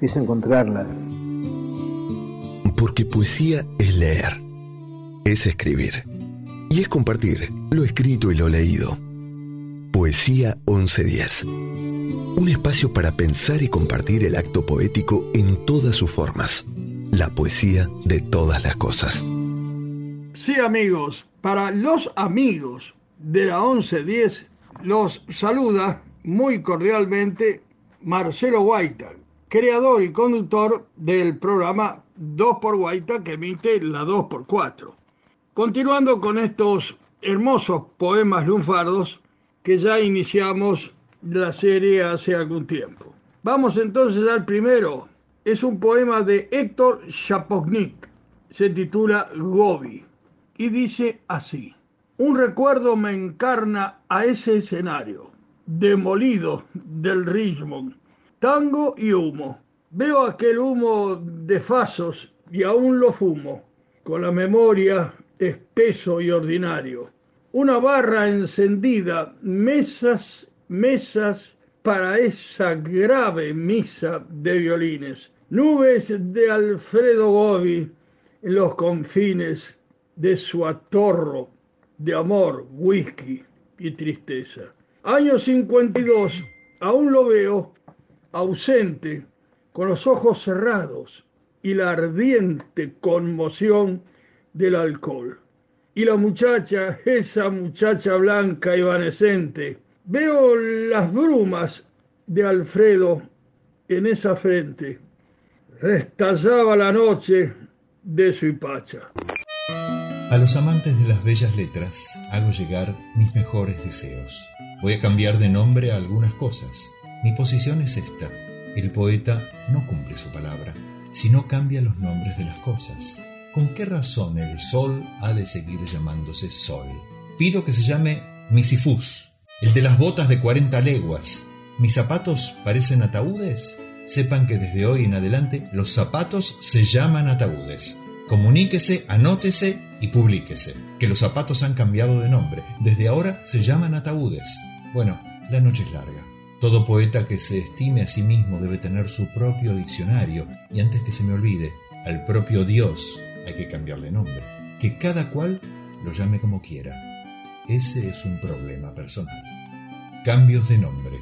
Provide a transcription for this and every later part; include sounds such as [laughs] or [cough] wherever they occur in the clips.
es encontrarlas. Porque poesía es leer, es escribir y es compartir lo escrito y lo leído. Poesía 1110. Un espacio para pensar y compartir el acto poético en todas sus formas. La poesía de todas las cosas. Sí, amigos, para los amigos de la 1110 los saluda muy cordialmente Marcelo Guaita, creador y conductor del programa 2 por Guaita que emite la 2 por 4 Continuando con estos hermosos poemas lunfardos que ya iniciamos la serie hace algún tiempo. Vamos entonces al primero. Es un poema de Héctor Chapognik. Se titula Gobi y dice así. Un recuerdo me encarna a ese escenario, demolido del Richmond, tango y humo. Veo aquel humo de fasos y aún lo fumo, con la memoria espeso y ordinario. Una barra encendida, mesas, mesas para esa grave misa de violines. Nubes de Alfredo Gobi en los confines de su atorro de amor, whisky y tristeza. Año 52, aún lo veo ausente, con los ojos cerrados y la ardiente conmoción del alcohol. Y la muchacha, esa muchacha blanca evanescente, veo las brumas de Alfredo en esa frente. Restallaba la noche de su hipacha. A los amantes de las bellas letras hago llegar mis mejores deseos. Voy a cambiar de nombre a algunas cosas. Mi posición es esta. El poeta no cumple su palabra, sino cambia los nombres de las cosas. ¿con qué razón el sol ha de seguir llamándose sol? Pido que se llame Misifus, el de las botas de 40 leguas. ¿Mis zapatos parecen ataúdes? Sepan que desde hoy en adelante los zapatos se llaman ataúdes. Comuníquese, anótese y publíquese. Que los zapatos han cambiado de nombre. Desde ahora se llaman ataúdes. Bueno, la noche es larga. Todo poeta que se estime a sí mismo debe tener su propio diccionario y antes que se me olvide, al propio Dios hay que cambiarle nombre. Que cada cual lo llame como quiera. Ese es un problema personal. Cambios de nombre.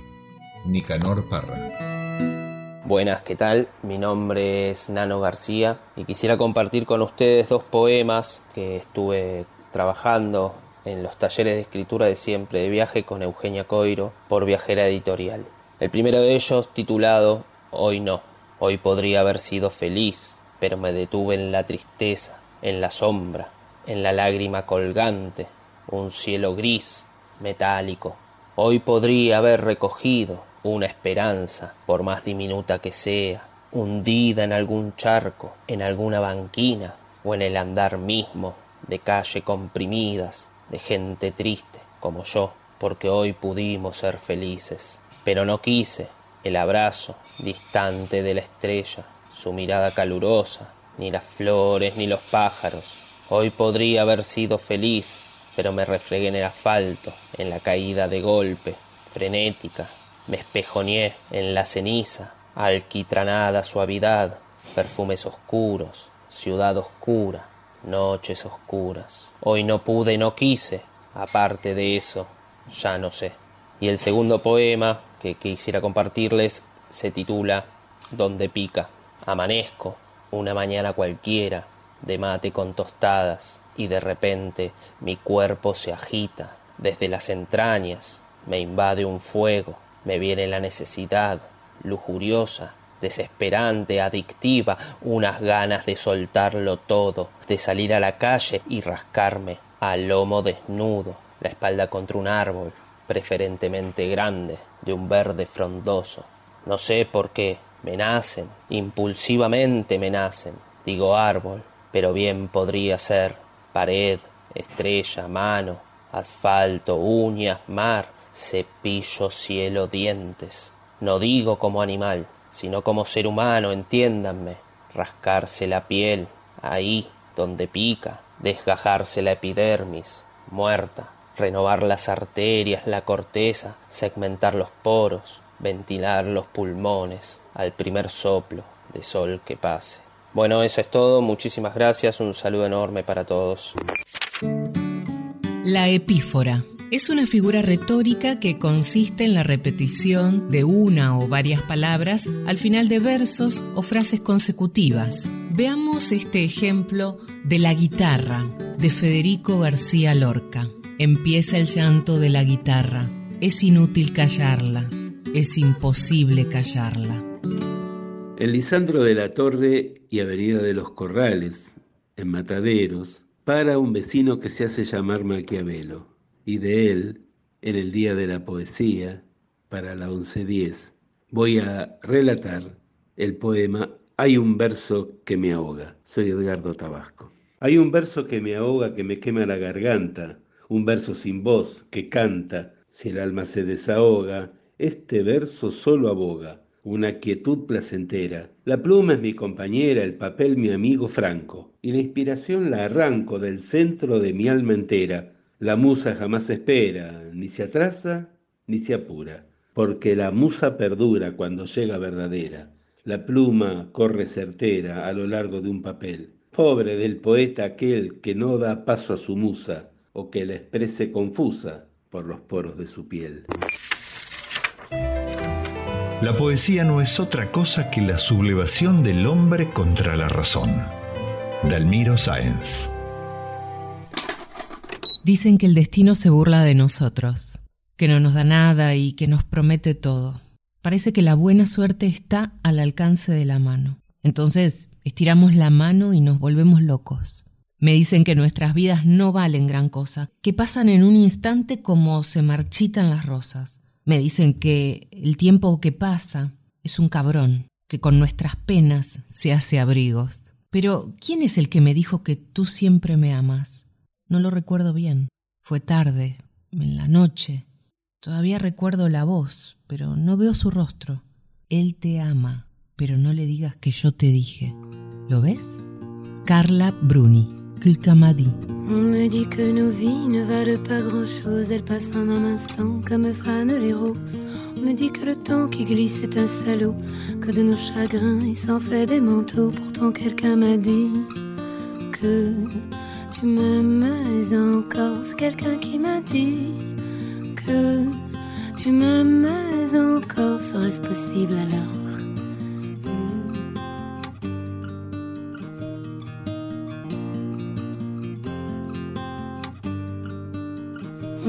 Nicanor Parra. Buenas, ¿qué tal? Mi nombre es Nano García y quisiera compartir con ustedes dos poemas que estuve trabajando en los talleres de escritura de siempre de viaje con Eugenia Coiro por Viajera Editorial. El primero de ellos titulado Hoy no, hoy podría haber sido feliz, pero me detuve en la tristeza, en la sombra, en la lágrima colgante, un cielo gris, metálico. Hoy podría haber recogido una esperanza, por más diminuta que sea, hundida en algún charco, en alguna banquina o en el andar mismo de calle comprimidas, de gente triste como yo, porque hoy pudimos ser felices. Pero no quise el abrazo distante de la estrella, su mirada calurosa, ni las flores ni los pájaros. Hoy podría haber sido feliz, pero me reflegué en el asfalto, en la caída de golpe, frenética, me espejoneé en la ceniza, alquitranada suavidad, perfumes oscuros, ciudad oscura, noches oscuras. Hoy no pude, no quise, aparte de eso, ya no sé. Y el segundo poema que quisiera compartirles se titula Donde pica. Amanezco, una mañana cualquiera, de mate con tostadas, y de repente mi cuerpo se agita, desde las entrañas me invade un fuego, me viene la necesidad, lujuriosa, desesperante, adictiva, unas ganas de soltarlo todo, de salir a la calle y rascarme al lomo desnudo, la espalda contra un árbol, preferentemente grande, de un verde frondoso. No sé por qué, me nacen, impulsivamente me nacen, digo árbol, pero bien podría ser pared, estrella, mano, asfalto, uñas, mar, cepillo, cielo, dientes. No digo como animal, sino como ser humano, entiéndanme, rascarse la piel, ahí donde pica, desgajarse la epidermis, muerta, renovar las arterias, la corteza, segmentar los poros, ventilar los pulmones al primer soplo de sol que pase. Bueno, eso es todo, muchísimas gracias, un saludo enorme para todos. La epífora es una figura retórica que consiste en la repetición de una o varias palabras al final de versos o frases consecutivas. Veamos este ejemplo de la guitarra de Federico García Lorca. Empieza el llanto de la guitarra. Es inútil callarla. Es imposible callarla. En Lisandro de la Torre y Avenida de los Corrales, en Mataderos, para un vecino que se hace llamar Maquiavelo y de él en el Día de la Poesía para la 1110. Voy a relatar el poema Hay un verso que me ahoga. Soy Edgardo Tabasco. Hay un verso que me ahoga, que me quema la garganta, un verso sin voz que canta, si el alma se desahoga, este verso solo aboga, una quietud placentera. La pluma es mi compañera, el papel mi amigo franco, y la inspiración la arranco del centro de mi alma entera, la musa jamás espera, ni se atrasa, ni se apura, porque la musa perdura cuando llega verdadera. La pluma corre certera a lo largo de un papel. Pobre del poeta aquel que no da paso a su musa, o que la exprese confusa por los poros de su piel. La poesía no es otra cosa que la sublevación del hombre contra la razón. Dalmiro Sáenz Dicen que el destino se burla de nosotros, que no nos da nada y que nos promete todo. Parece que la buena suerte está al alcance de la mano. Entonces, estiramos la mano y nos volvemos locos. Me dicen que nuestras vidas no valen gran cosa, que pasan en un instante como se marchitan las rosas. Me dicen que el tiempo que pasa es un cabrón, que con nuestras penas se hace abrigos. Pero, ¿quién es el que me dijo que tú siempre me amas? No lo recuerdo bien. Fue tarde, en la noche. Todavía recuerdo la voz, pero no veo su rostro. Él te ama, pero no le digas que yo te dije. ¿Lo ves? Carla Bruni, Kulkamadi. On me dit que nos vies ne valent pas grand-chose, elles passent en un instant comme fanent les roses. On me dit que le temps qui glisse est un salaud, que de nos chagrins il s'en fait des manteaux. Pourtant quelqu'un m'a dit que tu m'aimes encore. C'est quelqu'un qui m'a dit que tu m'aimes encore. Serait-ce possible alors?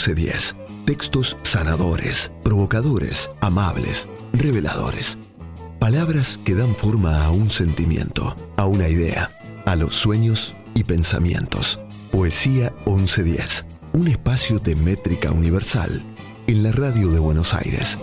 1110. Textos sanadores, provocadores, amables, reveladores. Palabras que dan forma a un sentimiento, a una idea, a los sueños y pensamientos. Poesía 1110. Un espacio de métrica universal en la radio de Buenos Aires.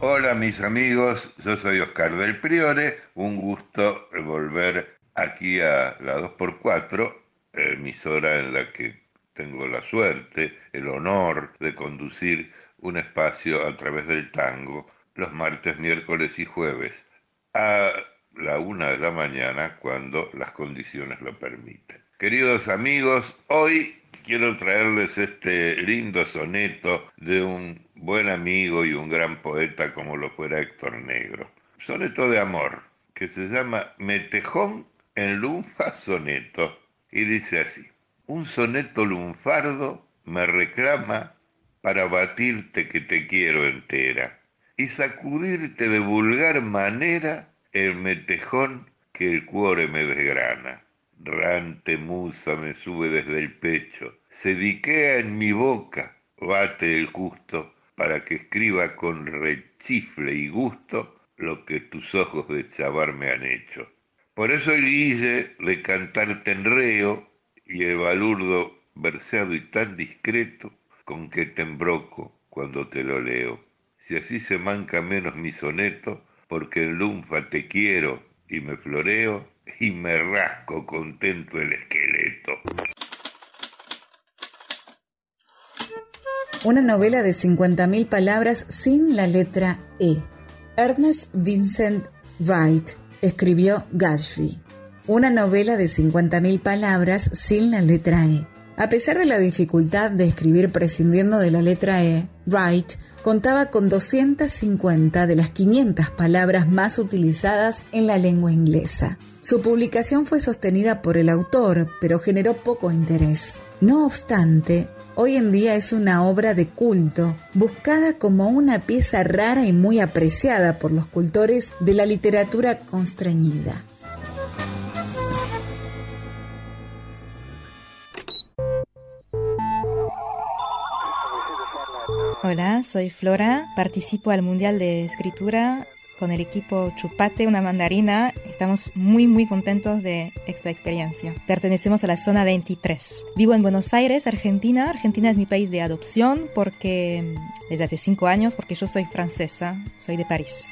Hola mis amigos, yo soy Oscar del Priore, un gusto volver aquí a la 2x4, emisora en la que tengo la suerte, el honor de conducir un espacio a través del tango los martes, miércoles y jueves a la una de la mañana cuando las condiciones lo permiten. Queridos amigos, hoy quiero traerles este lindo soneto de un buen amigo y un gran poeta como lo fuera Héctor Negro. Soneto de amor que se llama Metejón en Lunfa Soneto y dice así. Un soneto lunfardo me reclama para batirte que te quiero entera y sacudirte de vulgar manera el metejón que el cuore me desgrana. Rante musa me sube desde el pecho, se diquea en mi boca, bate el justo para que escriba con rechifle y gusto lo que tus ojos de chavar me han hecho. Por eso el guille de cantarte en reo y el balurdo verseado y tan discreto con que te embroco cuando te lo leo. Si así se manca menos mi soneto, porque en lunfa te quiero y me floreo y me rasco contento el esqueleto. Una novela de 50.000 palabras sin la letra E. Ernest Vincent Wright escribió Gatsby una novela de 50.000 palabras sin la letra E. A pesar de la dificultad de escribir prescindiendo de la letra E, Wright contaba con 250 de las 500 palabras más utilizadas en la lengua inglesa. Su publicación fue sostenida por el autor, pero generó poco interés. No obstante, hoy en día es una obra de culto, buscada como una pieza rara y muy apreciada por los cultores de la literatura constreñida. Hola, soy Flora, participo al Mundial de Escritura con el equipo Chupate una mandarina. Estamos muy muy contentos de esta experiencia. Pertenecemos a la zona 23. Vivo en Buenos Aires, Argentina. Argentina es mi país de adopción porque desde hace cinco años, porque yo soy francesa, soy de París.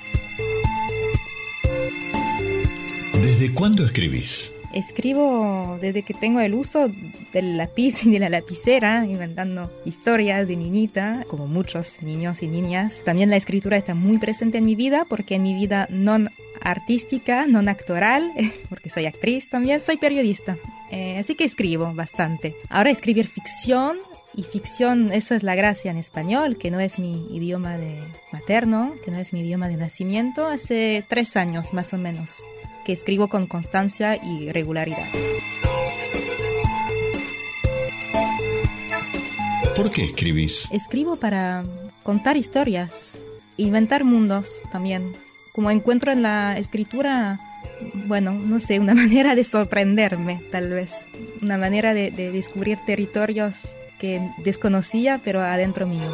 ¿Desde cuándo escribís? Escribo desde que tengo el uso del lápiz y de la lapicera, inventando historias de niñita, como muchos niños y niñas. También la escritura está muy presente en mi vida, porque en mi vida no artística, no actoral, [laughs] porque soy actriz también, soy periodista. Eh, así que escribo bastante. Ahora escribir ficción y ficción, eso es la gracia en español, que no es mi idioma de materno, que no es mi idioma de nacimiento, hace tres años más o menos que escribo con constancia y regularidad. ¿Por qué escribís? Escribo para contar historias, inventar mundos también. Como encuentro en la escritura, bueno, no sé, una [laughs] manera de sorprenderme, tal vez. Una manera de, de descubrir territorios que desconocía, pero adentro mío.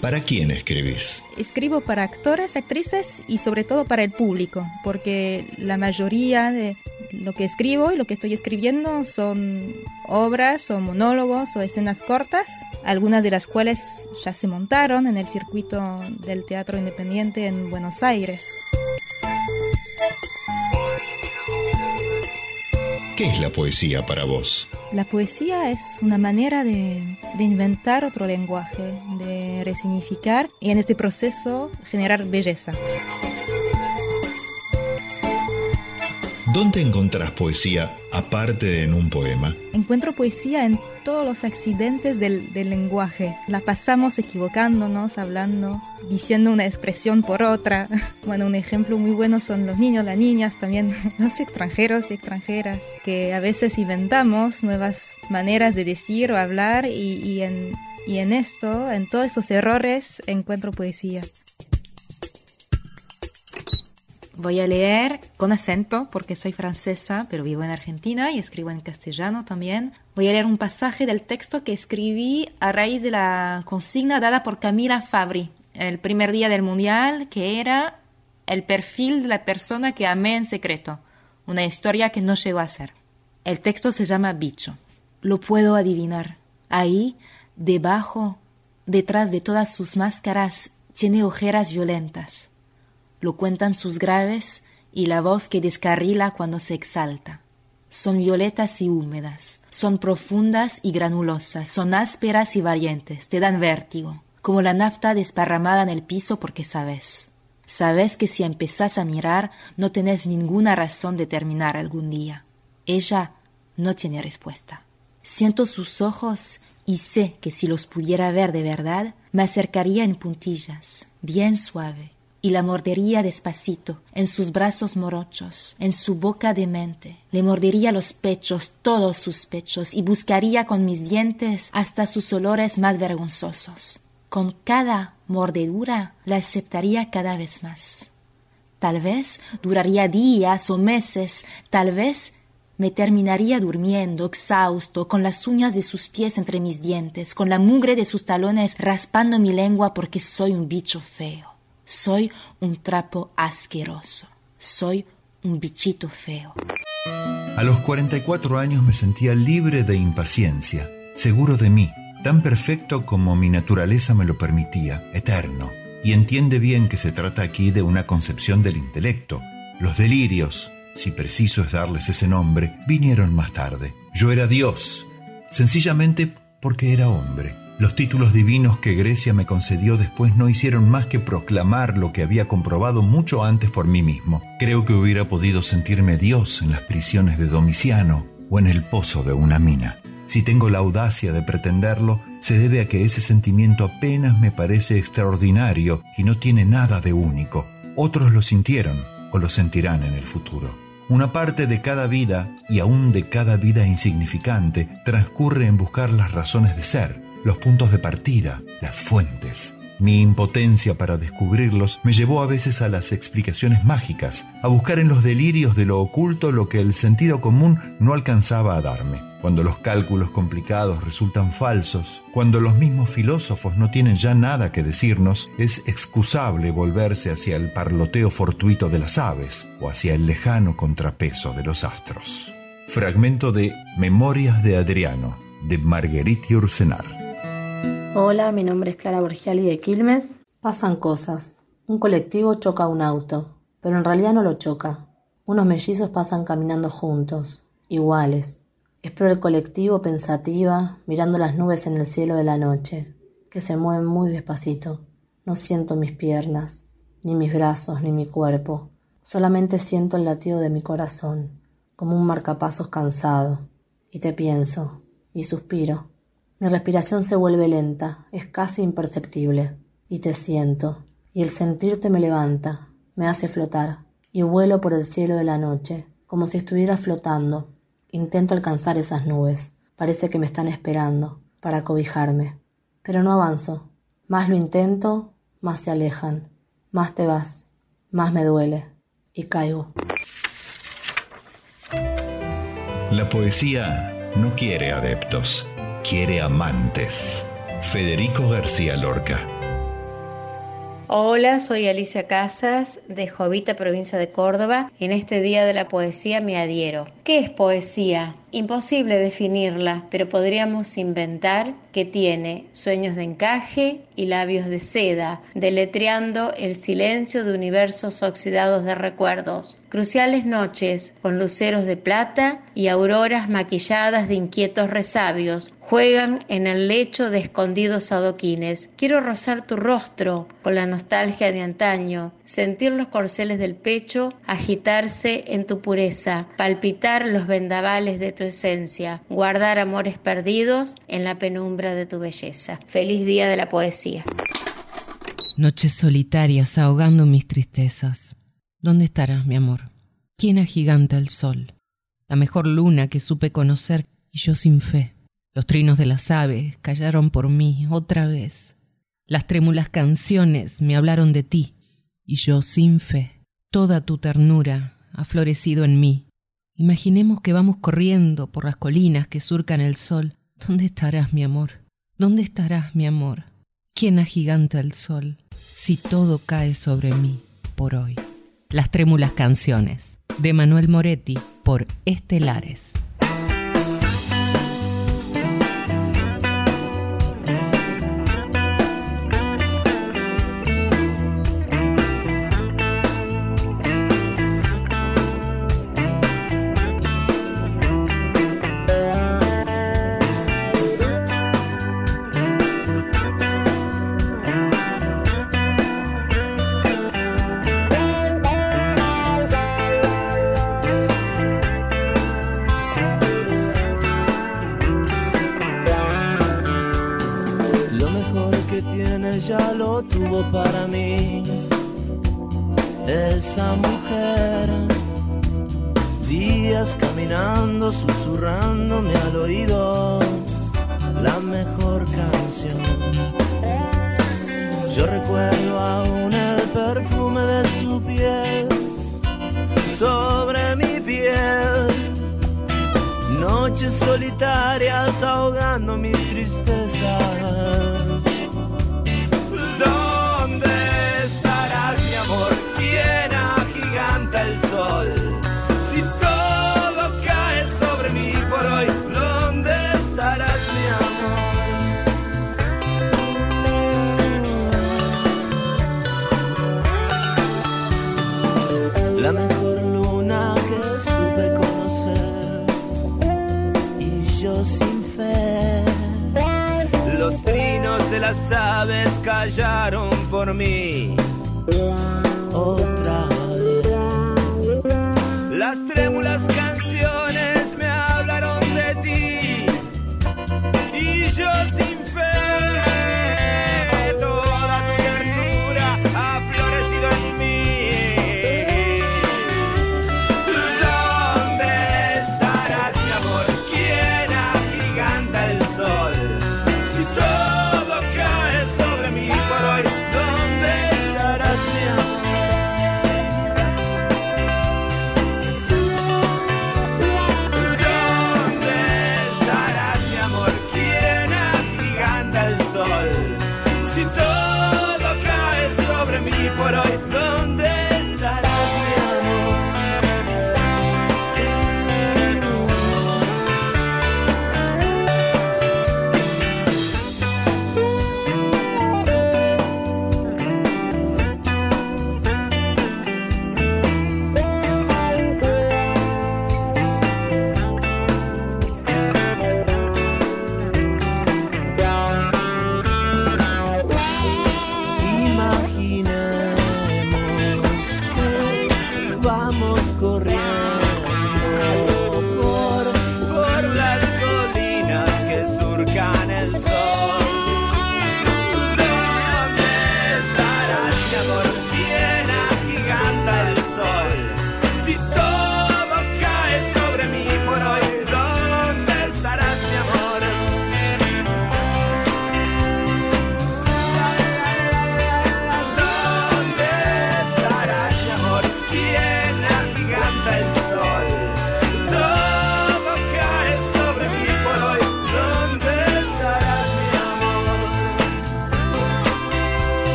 ¿Para quién escribís? Escribo para actores, actrices y sobre todo para el público, porque la mayoría de lo que escribo y lo que estoy escribiendo son obras o monólogos o escenas cortas, algunas de las cuales ya se montaron en el circuito del teatro independiente en Buenos Aires. ¿Qué es la poesía para vos? La poesía es una manera de, inventar otro lenguaje, de resignificar y en este proceso generar belleza. ¿Dónde encontrás poesía aparte de en un poema? Encuentro poesía en todos los accidentes del, del, lenguaje. La pasamos equivocándonos, hablando, diciendo una expresión por otra. [laughs] Bueno, un ejemplo muy bueno son los niños, las niñas, también [laughs] los extranjeros y extranjeras, que a veces inventamos nuevas maneras de decir o hablar y, y en, y en esto, en todos esos errores, encuentro poesía. Voy a leer con acento porque soy francesa, pero vivo en Argentina y escribo en castellano también. Voy a leer un pasaje del texto que escribí a raíz de la consigna dada por Camila Fabri el primer día del Mundial, que era el perfil de la persona que amé en secreto, una historia que no llegó a ser. El texto se llama Bicho. Lo puedo adivinar. Ahí, debajo, detrás de todas sus máscaras, tiene ojeras violentas lo cuentan sus graves y la voz que descarrila cuando se exalta. Son violetas y húmedas, son profundas y granulosas, son ásperas y variantes, te dan vértigo, como la nafta desparramada en el piso porque sabes. Sabes que si empezás a mirar no tenés ninguna razón de terminar algún día. Ella no tiene respuesta. Siento sus ojos y sé que si los pudiera ver de verdad, me acercaría en puntillas, bien suave, y la mordería despacito en sus brazos morochos, en su boca demente. Le mordería los pechos, todos sus pechos, y buscaría con mis dientes hasta sus olores más vergonzosos. Con cada mordedura la aceptaría cada vez más. Tal vez duraría días o meses, tal vez me terminaría durmiendo, exhausto, con las uñas de sus pies entre mis dientes, con la mugre de sus talones raspando mi lengua porque soy un bicho feo. Soy un trapo asqueroso. Soy un bichito feo. A los 44 años me sentía libre de impaciencia, seguro de mí, tan perfecto como mi naturaleza me lo permitía, eterno. Y entiende bien que se trata aquí de una concepción del intelecto. Los delirios, si preciso es darles ese nombre, vinieron más tarde. Yo era Dios, sencillamente porque era hombre. Los títulos divinos que Grecia me concedió después no hicieron más que proclamar lo que había comprobado mucho antes por mí mismo. Creo que hubiera podido sentirme Dios en las prisiones de Domiciano, o en el pozo de una mina. Si tengo la audacia de pretenderlo, se debe a que ese sentimiento apenas me parece extraordinario y no tiene nada de único. Otros lo sintieron o lo sentirán en el futuro. Una parte de cada vida, y aún de cada vida insignificante, transcurre en buscar las razones de ser, los puntos de partida, las fuentes. Mi impotencia para descubrirlos me llevó a veces a las explicaciones mágicas, a buscar en los delirios de lo oculto lo que el sentido común no alcanzaba a darme. Cuando los cálculos complicados resultan falsos, cuando los mismos filósofos no tienen ya nada que decirnos, es excusable volverse hacia el parloteo fortuito de las aves o hacia el lejano contrapeso de los astros. Fragmento de Memorias de Adriano, de Marguerite Ursenar. Hola, mi nombre es Clara Borgiali de Quilmes. Pasan cosas. Un colectivo choca un auto, pero en realidad no lo choca. Unos mellizos pasan caminando juntos, iguales. Espero el colectivo pensativa, mirando las nubes en el cielo de la noche, que se mueven muy despacito. No siento mis piernas, ni mis brazos, ni mi cuerpo. Solamente siento el latido de mi corazón, como un marcapasos cansado. Y te pienso, y suspiro mi respiración se vuelve lenta, es casi imperceptible. Y te siento, y el sentirte me levanta, me hace flotar, y vuelo por el cielo de la noche, como si estuviera flotando. Intento alcanzar esas nubes, parece que me están esperando, para cobijarme. Pero no avanzo. Más lo intento, más se alejan, más te vas, más me duele, y caigo. La poesía no quiere adeptos quiere amantes. Federico García Lorca. Hola, soy Alicia Casas de Jovita, provincia de Córdoba. En este Día de la Poesía me adhiero. ¿Qué es poesía? Imposible definirla, pero podríamos inventar que tiene sueños de encaje y labios de seda, deletreando el silencio de universos oxidados de recuerdos, cruciales noches con luceros de plata y auroras maquilladas de inquietos resabios, juegan en el lecho de escondidos adoquines. Quiero rozar tu rostro con la nostalgia de antaño, sentir los corceles del pecho agitarse en tu pureza, palpitar los vendavales de tu esencia, guardar amores perdidos en la penumbra de tu belleza. Feliz día de la poesía. Noches solitarias ahogando mis tristezas. ¿Dónde estarás, mi amor? ¿Quién agiganta el sol? La mejor luna que supe conocer y yo sin fe. Los trinos de las aves callaron por mí otra vez. Las trémulas canciones me hablaron de ti y yo sin fe. Toda tu ternura ha florecido en mí Imaginemos que vamos corriendo por las colinas que surcan el sol. ¿Dónde estarás, mi amor? ¿Dónde estarás, mi amor? ¿Quién agiganta el sol si todo cae sobre mí por hoy? Las trémulas canciones de Manuel Moretti por Estelares. Caminando, susurrándome al oído la mejor canción. Yo recuerdo aún el perfume de su piel sobre mi piel. Noches solitarias ahogando mis tristezas las aves callaron por mí.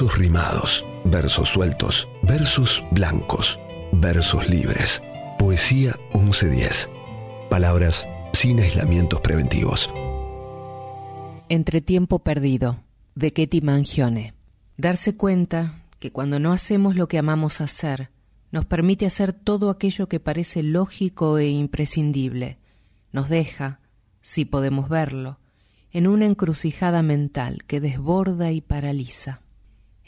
Versos rimados, versos sueltos, versos blancos, versos libres. Poesía 1110. Palabras sin aislamientos preventivos. Entre tiempo perdido, de Ketty Mangione. Darse cuenta que cuando no hacemos lo que amamos hacer, nos permite hacer todo aquello que parece lógico e imprescindible. Nos deja, si podemos verlo, en una encrucijada mental que desborda y paraliza.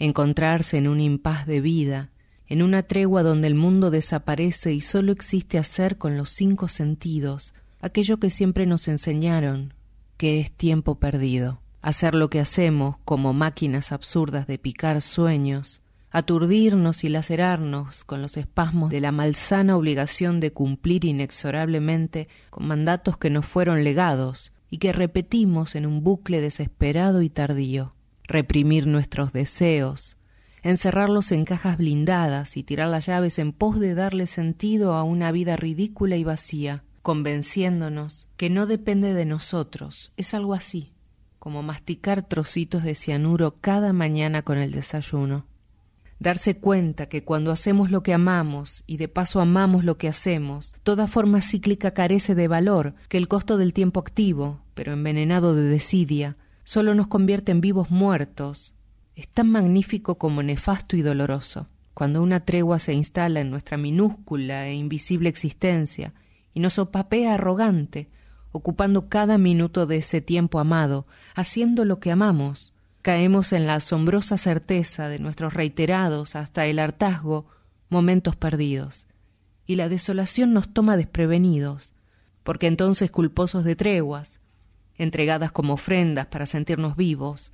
Encontrarse en un impas de vida, en una tregua donde el mundo desaparece y solo existe hacer con los cinco sentidos aquello que siempre nos enseñaron, que es tiempo perdido. Hacer lo que hacemos como máquinas absurdas de picar sueños, aturdirnos y lacerarnos con los espasmos de la malsana obligación de cumplir inexorablemente con mandatos que nos fueron legados y que repetimos en un bucle desesperado y tardío. Reprimir nuestros deseos, encerrarlos en cajas blindadas y tirar las llaves en pos de darle sentido a una vida ridícula y vacía, convenciéndonos que no depende de nosotros, es algo así, como masticar trocitos de cianuro cada mañana con el desayuno. Darse cuenta que cuando hacemos lo que amamos y de paso amamos lo que hacemos, toda forma cíclica carece de valor, que el costo del tiempo activo, pero envenenado de desidia, solo nos convierte en vivos muertos, es tan magnífico como nefasto y doloroso. Cuando una tregua se instala en nuestra minúscula e invisible existencia y nos opapea arrogante, ocupando cada minuto de ese tiempo amado, haciendo lo que amamos, caemos en la asombrosa certeza de nuestros reiterados hasta el hartazgo momentos perdidos, y la desolación nos toma desprevenidos, porque entonces culposos de treguas, entregadas como ofrendas para sentirnos vivos,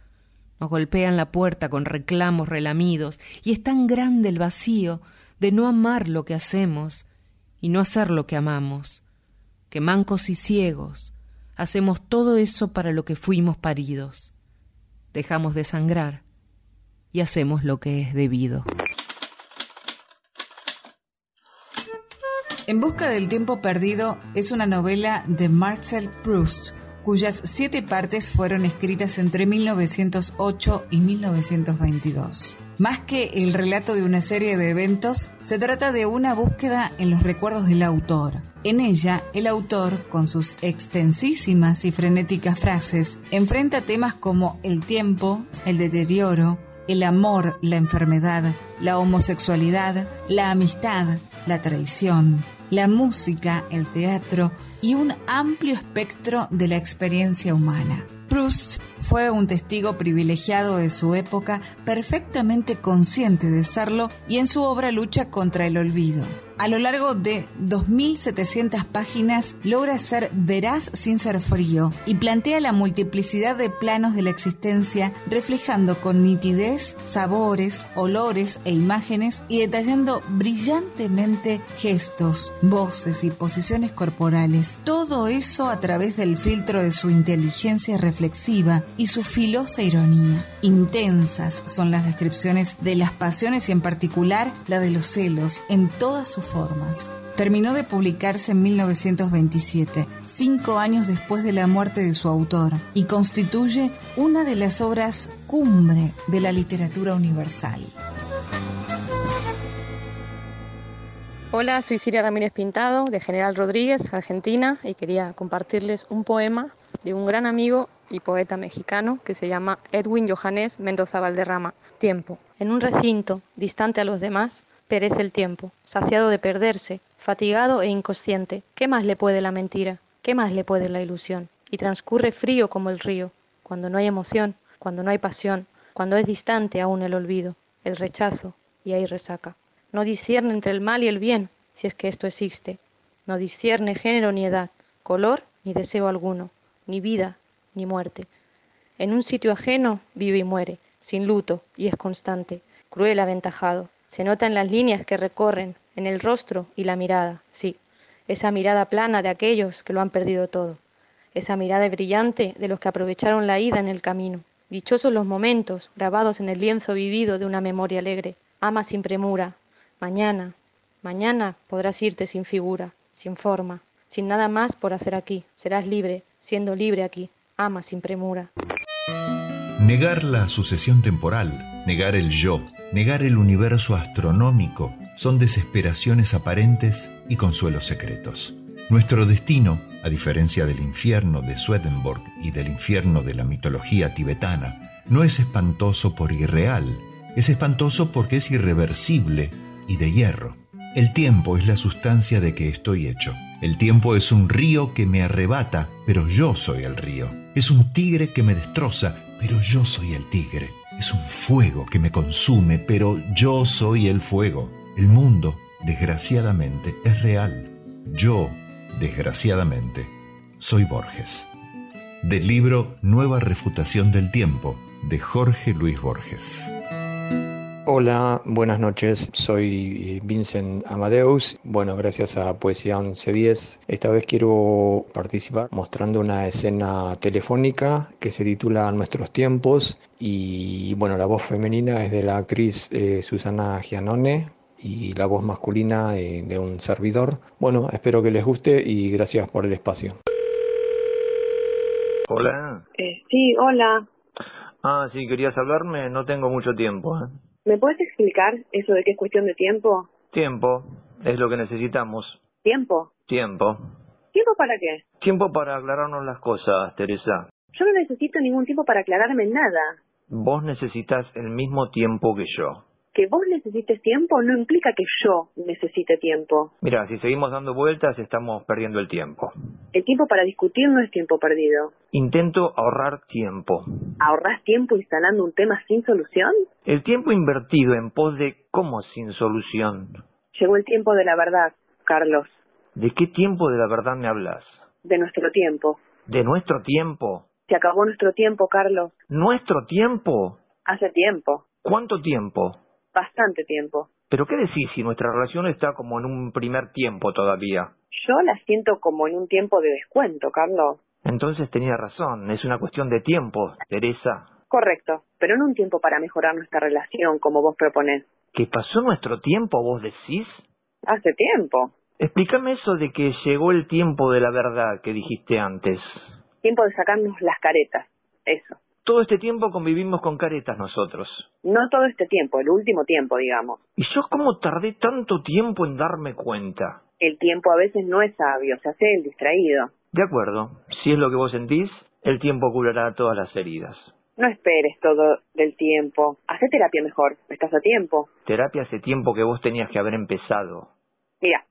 nos golpean la puerta con reclamos relamidos, y es tan grande el vacío de no amar lo que hacemos y no hacer lo que amamos, que mancos y ciegos hacemos todo eso para lo que fuimos paridos. Dejamos de sangrar y hacemos lo que es debido. En busca del tiempo perdido es una novela de Marcel Proust, cuyas siete partes fueron escritas entre 1908 y 1922. Más que el relato de una serie de eventos, se trata de una búsqueda en los recuerdos del autor. En ella, el autor, con sus extensísimas y frenéticas frases, enfrenta temas como el tiempo, el deterioro, el amor, la enfermedad, la homosexualidad, la amistad, la traición, la música, el teatro y un amplio espectro de la experiencia humana. Proust fue un testigo privilegiado de su época, perfectamente consciente de serlo y en su obra lucha contra el olvido. A lo largo de 2.700 páginas logra ser veraz sin ser frío y plantea la multiplicidad de planos de la existencia reflejando con nitidez sabores, olores e imágenes y detallando brillantemente gestos, voces y posiciones corporales. Todo eso a través del filtro de su inteligencia reflexiva y su filosa ironía. Intensas son las descripciones de las pasiones y en particular la de los celos en todas sus terminó de publicarse en 1927, cinco años después de la muerte de su autor, y constituye una de las obras cumbre de la literatura universal. Hola, soy Siria Ramírez Pintado, de General Rodríguez, Argentina, y quería compartirles un poema de un gran amigo y poeta mexicano que se llama Edwin Johannes Mendoza Valderrama. Tiempo. En un recinto, distante a los demás, perece el tiempo, saciado de perderse, fatigado e inconsciente. ¿Qué más le puede la mentira? ¿Qué más le puede la ilusión? Y transcurre frío como el río, cuando no hay emoción, cuando no hay pasión, cuando es distante aún el olvido, el rechazo, y hay resaca. No discierne entre el mal y el bien, si es que esto existe. No discierne género ni edad, color ni deseo alguno, ni vida ni muerte. En un sitio ajeno vive y muere, sin luto, y es constante, cruel aventajado. Se nota en las líneas que recorren, en el rostro y la mirada, sí, esa mirada plana de aquellos que lo han perdido todo, esa mirada brillante de los que aprovecharon la ida en el camino. Dichosos los momentos grabados en el lienzo vivido de una memoria alegre. Ama sin premura, Mañana, mañana podrás irte sin figura, sin forma, sin nada más por hacer aquí. Serás libre, siendo libre aquí. Ama sin premura. Negar la sucesión temporal, negar el yo, negar el universo astronómico, son desesperaciones aparentes y consuelos secretos. Nuestro destino, a diferencia del infierno de Swedenborg y del infierno de la mitología tibetana, no es espantoso por irreal, es espantoso porque es irreversible y de hierro. El tiempo es la sustancia de que estoy hecho. El tiempo es un río que me arrebata, pero yo soy el río. Es un tigre que me destroza, pero yo soy el tigre. Es un fuego que me consume, pero yo soy el fuego. El mundo, desgraciadamente, es real. Yo, desgraciadamente, soy Borges. Del libro Nueva Refutación del Tiempo, de Jorge Luis Borges. Hola, buenas noches. Soy Vincent Amadeus. Bueno, gracias a Poesía 1110. Esta vez quiero participar mostrando una escena telefónica que se titula Nuestros tiempos y bueno, la voz femenina es de la actriz eh, Susana Gianone y la voz masculina eh, de un servidor. Bueno, espero que les guste y gracias por el espacio. Hola. Eh, sí, hola. Ah, sí, querías hablarme, no tengo mucho tiempo. ¿eh? ¿Me puedes explicar eso de que es cuestión de tiempo? Tiempo, es lo que necesitamos. ¿Tiempo? Tiempo. ¿Tiempo para qué? Tiempo para aclararnos las cosas, Teresa. Yo no necesito ningún tiempo para aclararme nada. Vos necesitas el mismo tiempo que yo que vos necesites tiempo no implica que yo necesite tiempo. Mira, si seguimos dando vueltas estamos perdiendo el tiempo. El tiempo para discutir no es tiempo perdido. Intento ahorrar tiempo. ¿Ahorras tiempo instalando un tema sin solución? El tiempo invertido en pos de cómo sin solución. Llegó el tiempo de la verdad, Carlos. ¿De qué tiempo de la verdad me hablas? De nuestro tiempo. ¿De nuestro tiempo? Se acabó nuestro tiempo, Carlos. ¿Nuestro tiempo? Hace tiempo. ¿Cuánto tiempo? Bastante tiempo. ¿Pero qué decís si nuestra relación está como en un primer tiempo todavía? Yo la siento como en un tiempo de descuento, Carlos. Entonces tenía razón, es una cuestión de tiempo, Teresa. Correcto, pero no un tiempo para mejorar nuestra relación como vos proponés. ¿Que pasó nuestro tiempo, vos decís? Hace tiempo. Explícame eso de que llegó el tiempo de la verdad que dijiste antes. Tiempo de sacarnos las caretas, eso. Todo este tiempo convivimos con caretas nosotros. No todo este tiempo, el último tiempo, digamos. ¿Y yo cómo tardé tanto tiempo en darme cuenta? El tiempo a veces no es sabio, se hace el distraído. De acuerdo. Si es lo que vos sentís, el tiempo curará todas las heridas. No esperes todo del tiempo. Hacé terapia mejor. Estás a tiempo. Terapia hace tiempo que vos tenías que haber empezado. Mira,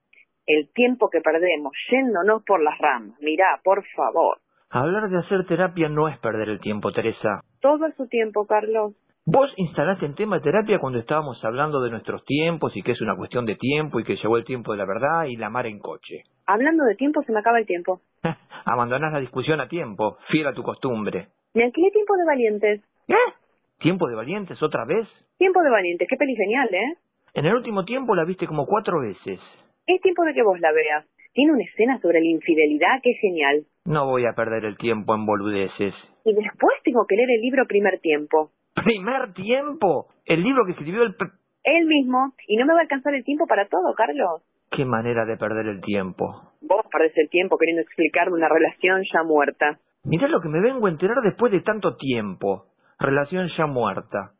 el tiempo que perdemos yéndonos por las ramas. Mirá, por favor. Hablar de hacer terapia no es perder el tiempo, Teresa. Todo es su tiempo, Carlos. Vos instalaste el tema de terapia cuando estábamos hablando de nuestros tiempos y que es una cuestión de tiempo y que llegó el tiempo de la verdad y la mar en coche. Hablando de tiempo se me acaba el tiempo. [laughs] Abandonás la discusión a tiempo, fiel a tu costumbre. Me alquilé tiempo de valientes. ¿Eh? ¿Tiempo de valientes otra vez? Tiempo de valientes, qué peli genial, ¿eh? En el último tiempo la viste como cuatro veces. Es tiempo de que vos la veas. Tiene una escena sobre la infidelidad que es genial. No voy a perder el tiempo en boludeces. Y después tengo que leer el libro Primer Tiempo. ¿Primer Tiempo? ¿El libro que escribió el... Él mismo. Y no me va a alcanzar el tiempo para todo, Carlos. Qué manera de perder el tiempo. Vos perdés el tiempo queriendo explicarme una relación ya muerta. Mirá lo que me vengo a enterar después de tanto tiempo. Relación ya muerta.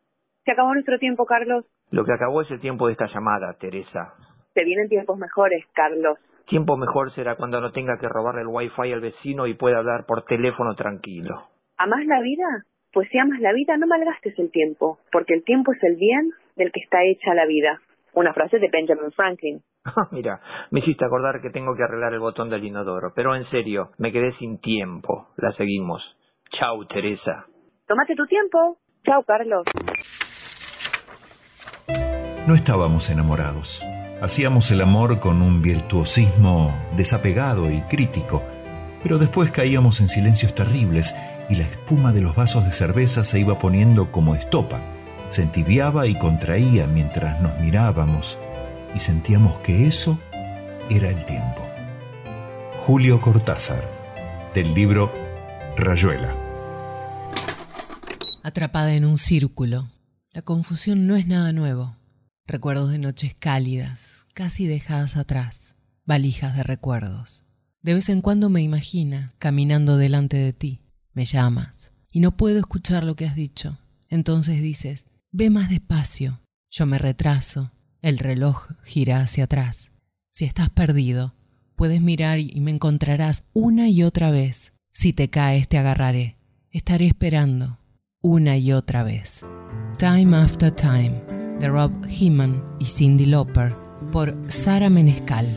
Se acabó nuestro tiempo, Carlos. Lo que acabó es el tiempo de esta llamada, Teresa. Se vienen tiempos mejores, Carlos. Tiempo mejor será cuando no tenga que robarle el wifi al vecino y pueda hablar por teléfono tranquilo. ¿Amás la vida? Pues si amas la vida, no malgastes el tiempo, porque el tiempo es el bien del que está hecha la vida. Una frase de Benjamin Franklin. [laughs] Mira, me hiciste acordar que tengo que arreglar el botón del inodoro, pero en serio, me quedé sin tiempo. La seguimos. Chau, Teresa. Tómate tu tiempo. Chau, Carlos. No estábamos enamorados. Hacíamos el amor con un virtuosismo desapegado y crítico, pero después caíamos en silencios terribles y la espuma de los vasos de cerveza se iba poniendo como estopa. Se entibiaba y contraía mientras nos mirábamos y sentíamos que eso era el tiempo. Julio Cortázar, del libro Rayuela. Atrapada en un círculo. La confusión no es nada nuevo. Recuerdos de noches cálidas, casi dejadas atrás, valijas de recuerdos. De vez en cuando me imagina caminando delante de ti. Me llamas y no puedo escuchar lo que has dicho. Entonces dices, ve más despacio. Yo me retraso. El reloj gira hacia atrás. Si estás perdido, puedes mirar y me encontrarás una y otra vez. Si te caes, te agarraré. Estaré esperando una y otra vez. Time After Time de Rob Heeman y Cindy Lauper por Sara Menescal.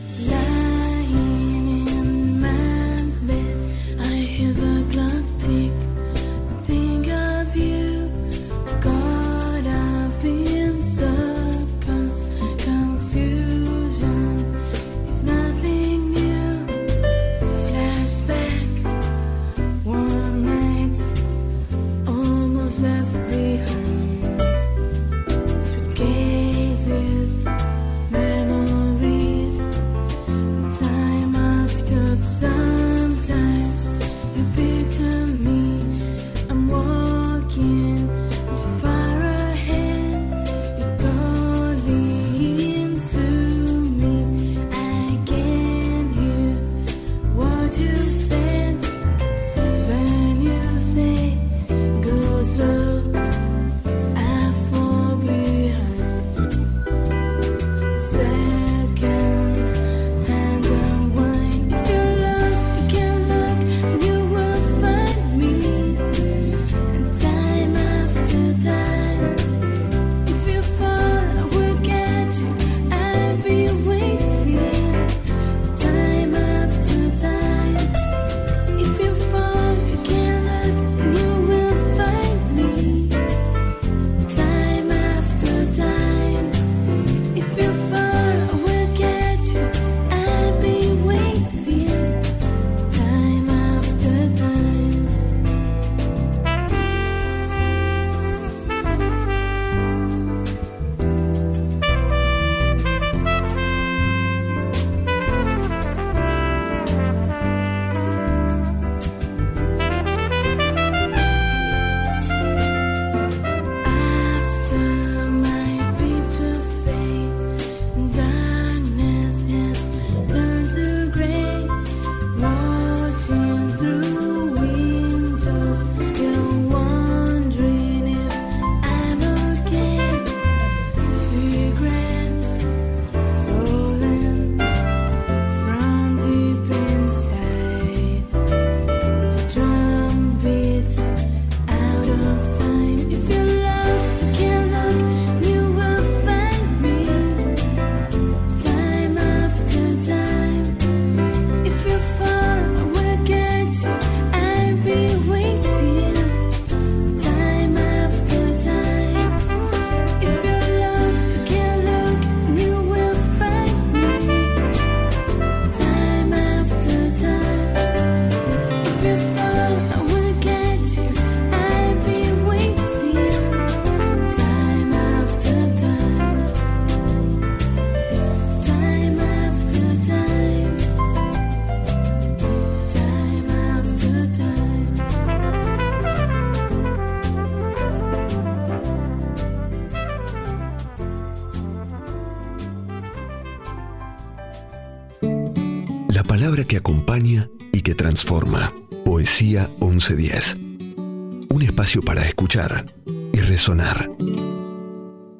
Y resonar.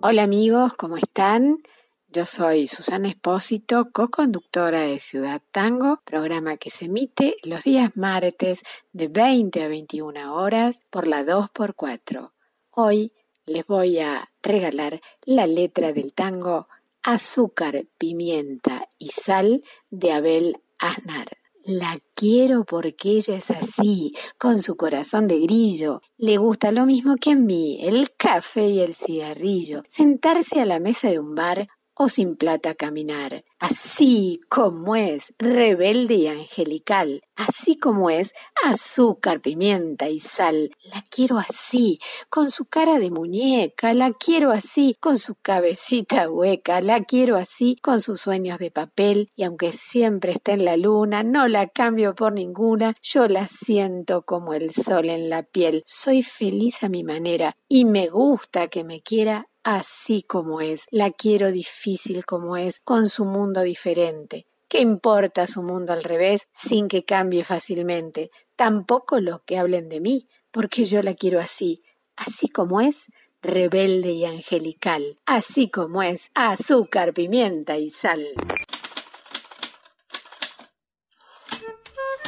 Hola amigos, ¿cómo están? Yo soy Susana Espósito, co-conductora de Ciudad Tango, programa que se emite los días martes de 20 a 21 horas por la 2x4. Hoy les voy a regalar la letra del tango Azúcar, pimienta y sal de Abel Aznar. La quiero porque ella es así, con su corazón de grillo. Le gusta lo mismo que a mí, el café y el cigarrillo. Sentarse a la mesa de un bar o sin plata caminar, así como es, rebelde y angelical, así como es, azúcar, pimienta y sal, la quiero así, con su cara de muñeca, la quiero así, con su cabecita hueca, la quiero así, con sus sueños de papel, y aunque siempre esté en la luna, no la cambio por ninguna, yo la siento como el sol en la piel, soy feliz a mi manera, y me gusta que me quiera así como es, la quiero difícil como es, con su mundo diferente. ¿Qué importa su mundo al revés sin que cambie fácilmente? Tampoco lo que hablen de mí, porque yo la quiero así, así como es, rebelde y angelical, así como es, azúcar, pimienta y sal.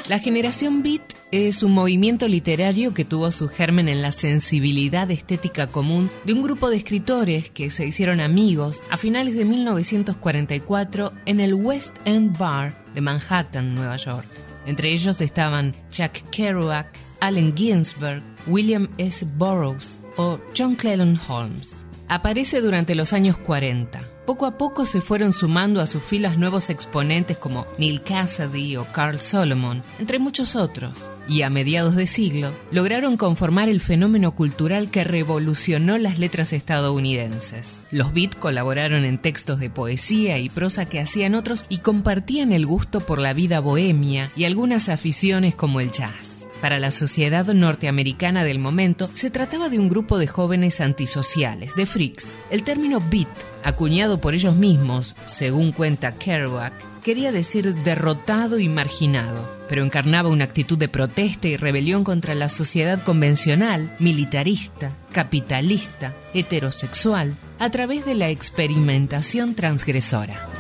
La generación Beat es un movimiento literario que tuvo su germen en la sensibilidad estética común de un grupo de escritores que se hicieron amigos a finales de 1944 en el West End Bar de Manhattan, Nueva York. Entre ellos estaban Chuck Kerouac, Allen Ginsberg, William S. Burroughs o John Clellan Holmes. Aparece durante los años 40 poco a poco se fueron sumando a sus filas nuevos exponentes como Neil Cassidy o Carl Solomon, entre muchos otros, y a mediados de siglo lograron conformar el fenómeno cultural que revolucionó las letras estadounidenses. Los Beat colaboraron en textos de poesía y prosa que hacían otros y compartían el gusto por la vida bohemia y algunas aficiones como el jazz. Para la sociedad norteamericana del momento, se trataba de un grupo de jóvenes antisociales, de freaks. El término beat, acuñado por ellos mismos, según cuenta Kerouac, quería decir derrotado y marginado, pero encarnaba una actitud de protesta y rebelión contra la sociedad convencional, militarista, capitalista, heterosexual, a través de la experimentación transgresora.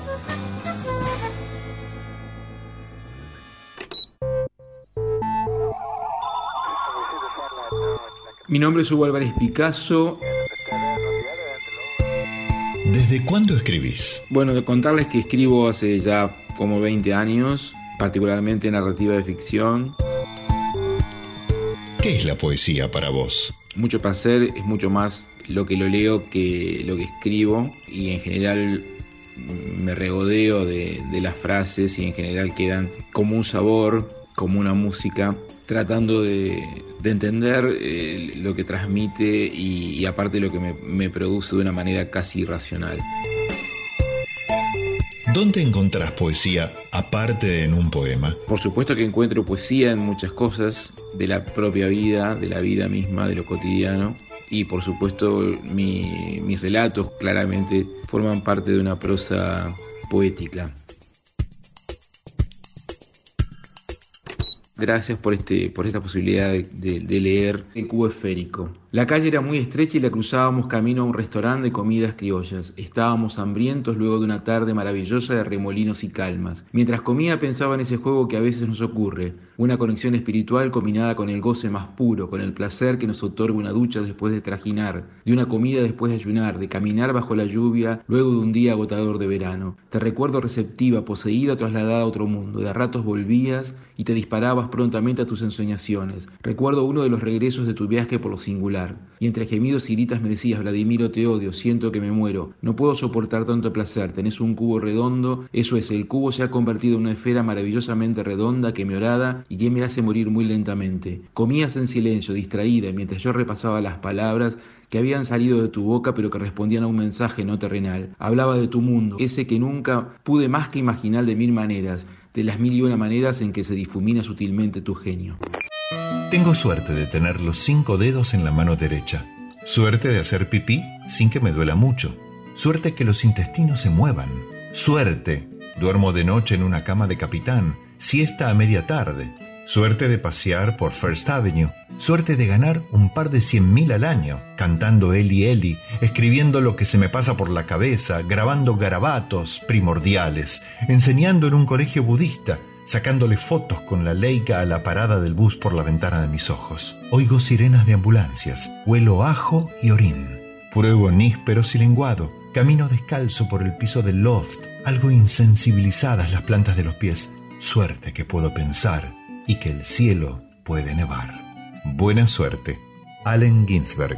Mi nombre es Hugo Álvarez Picasso. ¿Desde cuándo escribís? Bueno, de contarles que escribo hace ya como 20 años, particularmente narrativa de ficción. ¿Qué es la poesía para vos? Mucho placer, es mucho más lo que lo leo que lo que escribo y en general me regodeo de, de las frases y en general quedan como un sabor, como una música tratando de, entender eh, lo que transmite y, aparte lo que me, produce de una manera casi irracional. ¿Dónde encontrás poesía aparte en un poema? Por supuesto que encuentro poesía en muchas cosas de la propia vida, de la vida misma, de lo cotidiano. Y por supuesto mis relatos claramente forman parte de una prosa poética. Gracias por, este, por esta posibilidad de, leer El Cubo Esférico. La calle era muy estrecha y la cruzábamos camino a un restaurante de comidas criollas. Estábamos hambrientos luego de una tarde maravillosa de remolinos y calmas. Mientras comía pensaba en ese juego que a veces nos ocurre, una conexión espiritual combinada con el goce más puro, con el placer que nos otorga una ducha después de trajinar, de una comida después de ayunar, de caminar bajo la lluvia luego de un día agotador de verano. Te recuerdo receptiva, poseída, trasladada a otro mundo. De a ratos volvías y te disparabas prontamente a tus ensoñaciones. Recuerdo uno de los regresos de tu viaje por lo singular y entre gemidos y gritas me decías, Vladimiro, te odio, siento que me muero, no puedo soportar tanto placer, tenés un cubo redondo, eso es, el cubo se ha convertido en una esfera maravillosamente redonda que me orada y que me hace morir muy lentamente. Comías en silencio, distraída, mientras yo repasaba las palabras que habían salido de tu boca pero que respondían a un mensaje no terrenal. Hablaba de tu mundo, ese que nunca pude más que imaginar de mil maneras, de las mil y una maneras en que se difumina sutilmente tu genio. Tengo suerte de tener los cinco dedos en la mano derecha. Suerte de hacer pipí sin que me duela mucho. Suerte que los intestinos se muevan. Suerte. Duermo de noche en una cama de capitán, siesta a media tarde, suerte de pasear por First Avenue, suerte de ganar un par de cien mil al año, cantando Eli Eli, escribiendo lo que se me pasa por la cabeza, grabando garabatos primordiales, enseñando en un colegio budista, sacándole fotos con la leica a la parada del bus por la ventana de mis ojos. Oigo sirenas de ambulancias, huelo ajo y orín. Pruebo nísperos y lenguado, camino descalzo por el piso del loft, algo insensibilizadas las plantas de los pies. Suerte que puedo pensar y que el cielo puede nevar. Buena suerte. Allen Ginsberg.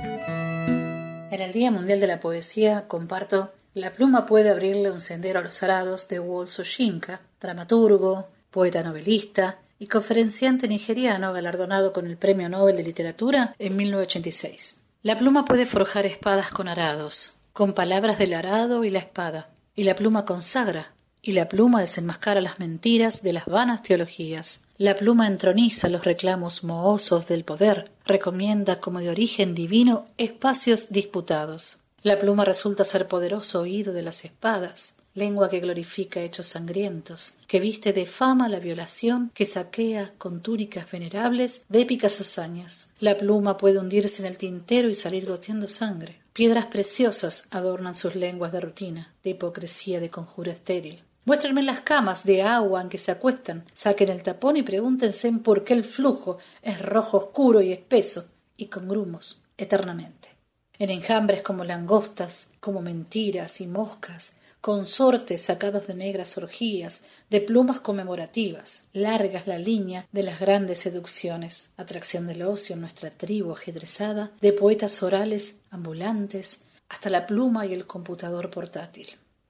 En el Día Mundial de la Poesía comparto La pluma puede abrirle un sendero a los arados de Walt Soshinka, dramaturgo, poeta novelista y conferenciante nigeriano galardonado con el Premio Nobel de Literatura en 1986. La pluma puede forjar espadas con arados, con palabras del arado y la espada, y la pluma consagra, y la pluma desenmascara las mentiras de las vanas teologías. La pluma entroniza los reclamos mohosos del poder, recomienda como de origen divino espacios disputados. La pluma resulta ser poderoso oído de las espadas, lengua que glorifica hechos sangrientos, que viste de fama la violación, que saquea con túnicas venerables de épicas hazañas. La pluma puede hundirse en el tintero y salir goteando sangre. Piedras preciosas adornan sus lenguas de rutina, de hipocresía, de conjura estéril. Muéstrenme las camas de agua en que se acuestan, saquen el tapón y pregúntense por qué el flujo es rojo oscuro y espeso, y con grumos, eternamente. En enjambres como langostas, como mentiras y moscas, consortes sacados de negras orgías, de plumas conmemorativas, largas la línea de las grandes seducciones, atracción del ocio en nuestra tribu ajedrezada, de poetas orales, ambulantes, hasta la pluma y el computador portátil.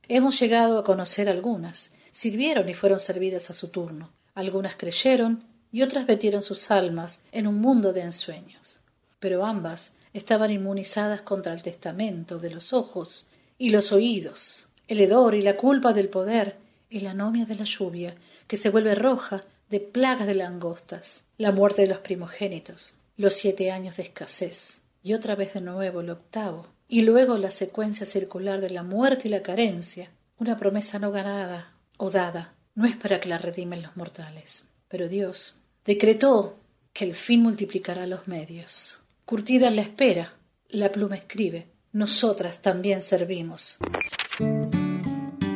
Hemos llegado a conocer algunas, sirvieron y fueron servidas a su turno, algunas creyeron y otras metieron sus almas en un mundo de ensueños. Pero ambas estaban inmunizadas contra el testamento de los ojos y los oídos, el hedor y la culpa del poder y la anomia de la lluvia que se vuelve roja de plagas de langostas, la muerte de los primogénitos, los siete años de escasez, y otra vez de nuevo el octavo, y luego la secuencia circular de la muerte y la carencia, una promesa no ganada o dada, no es para que la redimen los mortales. Pero Dios decretó que el fin multiplicará los medios. Curtida la espera, la pluma escribe, nosotras también servimos.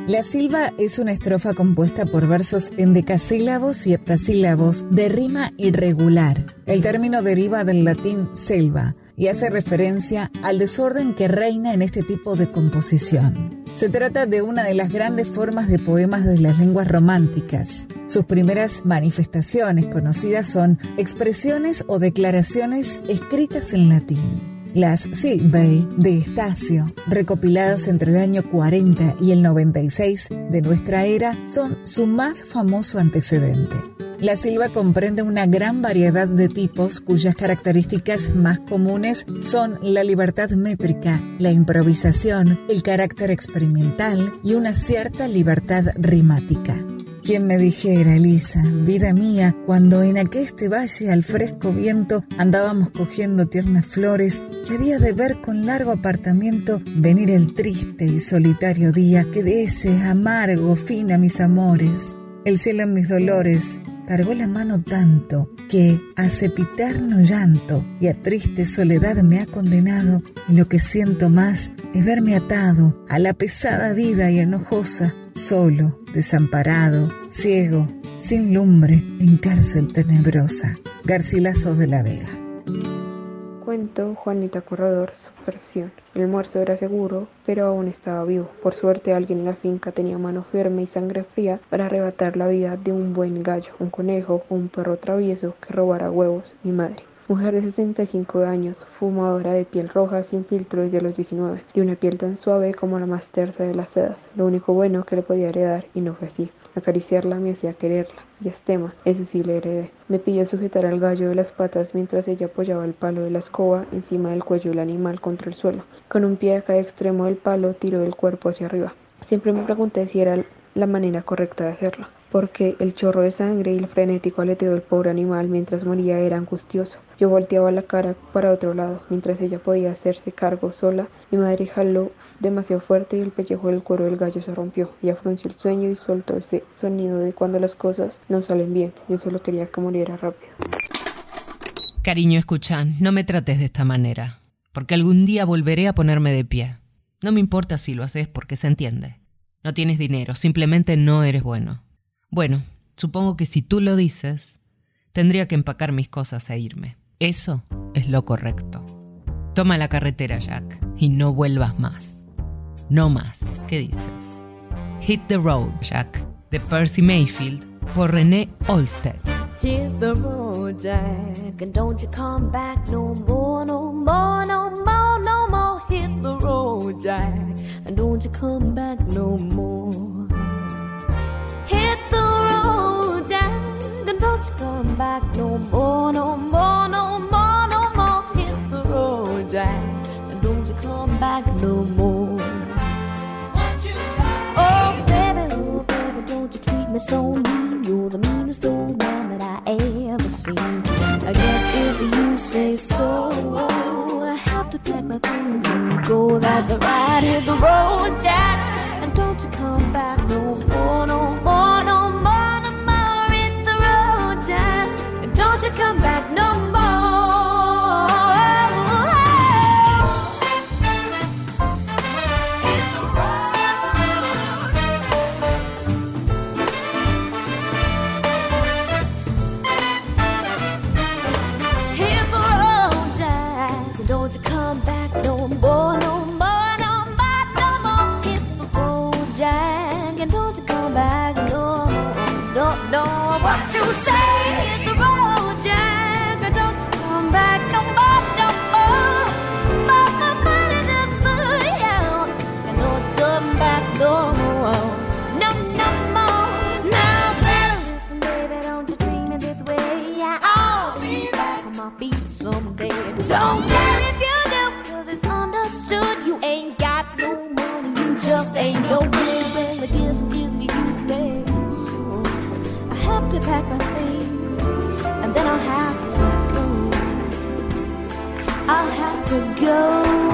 La silva es una estrofa compuesta por versos en decasílabos y heptasílabos de rima irregular. El término deriva del latín selva y hace referencia al desorden que reina en este tipo de composición. Se trata de una de las grandes formas de poemas de las lenguas románticas. Sus primeras manifestaciones conocidas son expresiones o declaraciones escritas en latín. Las Silvae de Estacio, recopiladas entre el año 40 y el 96 de nuestra era, son su más famoso antecedente. La silva comprende una gran variedad de tipos cuyas características más comunes son la libertad métrica, la improvisación, el carácter experimental y una cierta libertad rimática. Quien me dijera, Elisa, vida mía, cuando en aqueste valle al fresco viento andábamos cogiendo tiernas flores, que había de ver con largo apartamiento venir el triste y solitario día que de ese amargo fin a mis amores. El cielo en mis dolores cargó la mano tanto que a cepiterno llanto y a triste soledad me ha condenado y lo que siento más es verme atado a la pesada vida y enojosa solo, desamparado, ciego, sin lumbre, en cárcel tenebrosa. Garcilaso de la Vega. Cuento Juanita Corredor, su versión. El almuerzo era seguro, pero aún estaba vivo. Por suerte alguien en la finca tenía mano firme y sangre fría para arrebatar la vida de un buen gallo, un conejo o un perro travieso que robara huevos, mi madre. Mujer de 65 años, fumadora de piel roja sin filtro desde los 19, de una piel tan suave como la más tersa de las sedas. Lo único bueno que le podía heredar y no fue así. Acariciarla me hacía quererla. Y estema, eso sí le heredé. Me pilló sujetar al gallo de las patas mientras ella apoyaba el palo de la escoba encima del cuello del animal contra el suelo. Con un pie a cada extremo del palo tiró el cuerpo hacia arriba. Siempre me pregunté si era la manera correcta de hacerlo. Porque el chorro de sangre y el frenético aleteo del pobre animal mientras moría era angustioso. Yo volteaba la cara para otro lado, mientras ella podía hacerse cargo sola. Mi madre jaló demasiado fuerte y el pellejo del cuero del gallo se rompió. Ella frunció el sueño y soltó ese sonido de cuando las cosas no salen bien. Yo solo quería que muriera rápido. Cariño, escuchan, no me trates de esta manera, porque algún día volveré a ponerme de pie. No me importa si lo haces porque se entiende. No tienes dinero, simplemente no eres bueno. Bueno, supongo que si tú lo dices, tendría que empacar mis cosas e irme. Eso es lo correcto. Toma la carretera, Jack, y no vuelvas más. No más. ¿Qué dices? Hit the Road, Jack, de Percy Mayfield, por René Olsted. Hit the road, Jack, and don't you come back no more, no more, no more, no more. Hit the road, Jack, and don't you come back no more. Don't you come back no more, no more, no more, no more. Hit the road, Jack, and don't you come back no more. Oh, baby, oh, baby, don't you treat me so mean. You're the meanest old man that I ever seen. I guess if you say so, I have to pack my things and go. That's right, hit the road, Jack. And don't you come back no more, no more, pack my things, and then I'll have to go. I'll have to go.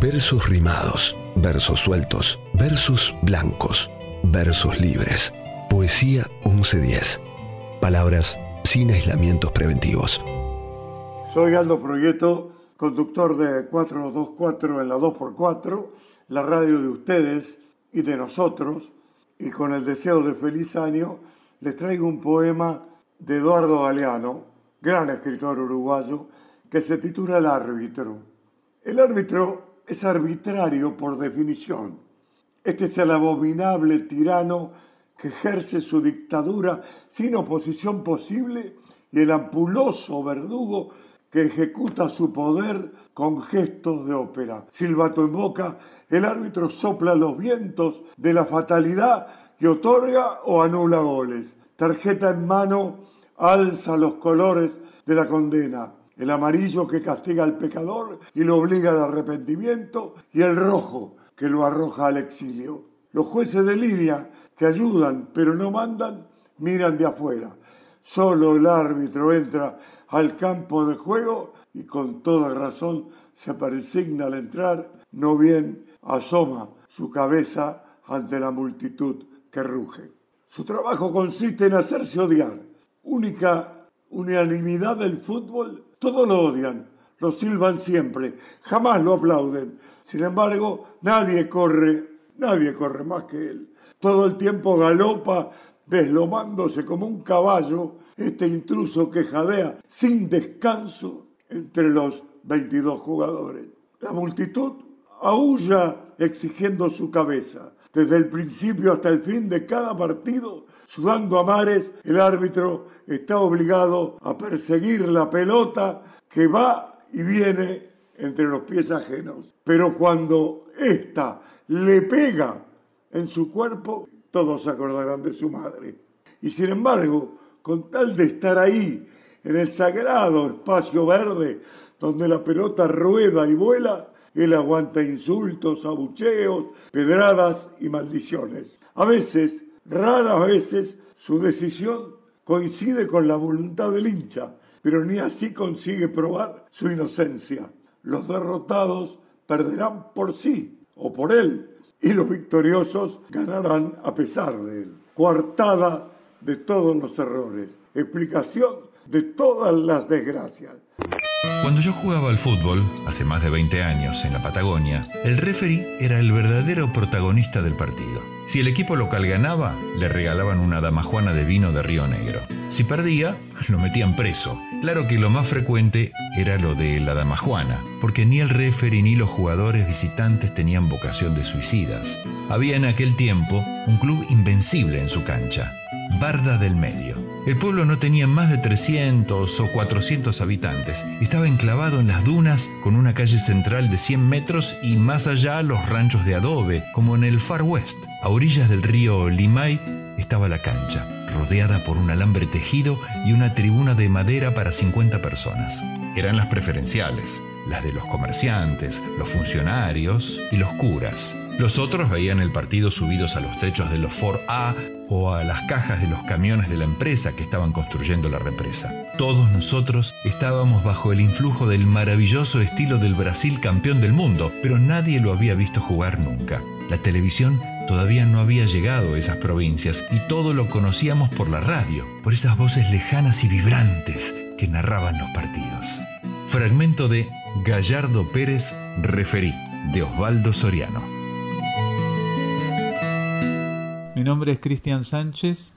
Versos rimados, versos sueltos, versos blancos, versos libres. Poesía 1110. Palabras sin aislamientos preventivos. Soy Aldo Proyecto, conductor de 424 en la 2x4, la radio de ustedes y de nosotros, y con el deseo de feliz año, les traigo un poema de Eduardo Galeano, gran escritor uruguayo, que se titula El árbitro. El árbitro es arbitrario por definición. Este es el abominable tirano que ejerce su dictadura sin oposición posible y el ampuloso verdugo que ejecuta su poder con gestos de ópera. Silbato en boca, el árbitro sopla los vientos de la fatalidad que otorga o anula goles. Tarjeta en mano, alza los colores de la condena. El amarillo que castiga al pecador y lo obliga al arrepentimiento y el rojo que lo arroja al exilio. Los jueces de línea que ayudan pero no mandan, miran de afuera. Solo el árbitro entra al campo de juego y con toda razón se persigna al entrar, no bien asoma su cabeza ante la multitud que ruge. Su trabajo consiste en hacerse odiar. Única unanimidad del fútbol, todos lo odian, lo silban siempre, jamás lo aplauden. Sin embargo, nadie corre, nadie corre más que él. Todo el tiempo galopa, deslomándose como un caballo, este intruso que jadea sin descanso entre los 22 jugadores. La multitud aúlla exigiendo su cabeza. Desde el principio hasta el fin de cada partido, sudando a mares, el árbitro está obligado a perseguir la pelota que va y viene entre los pies ajenos. Pero cuando ésta le pega en su cuerpo, todos se acordarán de su madre. Y sin embargo, con tal de estar ahí, en el sagrado espacio verde, donde la pelota rueda y vuela, él aguanta insultos, abucheos, pedradas y maldiciones. A veces, raras veces, su decisión coincide con la voluntad del hincha, pero ni así consigue probar su inocencia. Los derrotados perderán por sí o por él, y los victoriosos ganarán a pesar de él. Coartada de todos los errores, explicación de todas las desgracias. Cuando yo jugaba al fútbol, hace más de 20 años, en la Patagonia, el referee era el verdadero protagonista del partido. Si el equipo local ganaba, le regalaban una damajuana de vino de Río Negro. Si perdía, lo metían preso. Claro que lo más frecuente era lo de la damajuana, porque ni el referee ni los jugadores visitantes tenían vocación de suicidas. Había en aquel tiempo un club invencible en su cancha, Barda del Medio. El pueblo no tenía más de 300 o 400 habitantes. Estaba enclavado en las dunas con una calle central de 100 metros y más allá los ranchos de adobe, como en el Far West. A orillas del río Limay estaba la cancha, rodeada por un alambre tejido y una tribuna de madera para 50 personas. Eran las preferenciales, las de los comerciantes, los funcionarios y los curas. Los otros veían el partido subidos a los techos de los Ford A o a las cajas de los camiones de la empresa que estaban construyendo la represa. Todos nosotros estábamos bajo el influjo del maravilloso estilo del Brasil campeón del mundo, pero nadie lo había visto jugar nunca. La televisión todavía no había llegado a esas provincias y todo lo conocíamos por la radio, por esas voces lejanas y vibrantes que narraban los partidos. Fragmento de Gallardo Pérez Referí, de Osvaldo Soriano. Nombre es Cristian Sánchez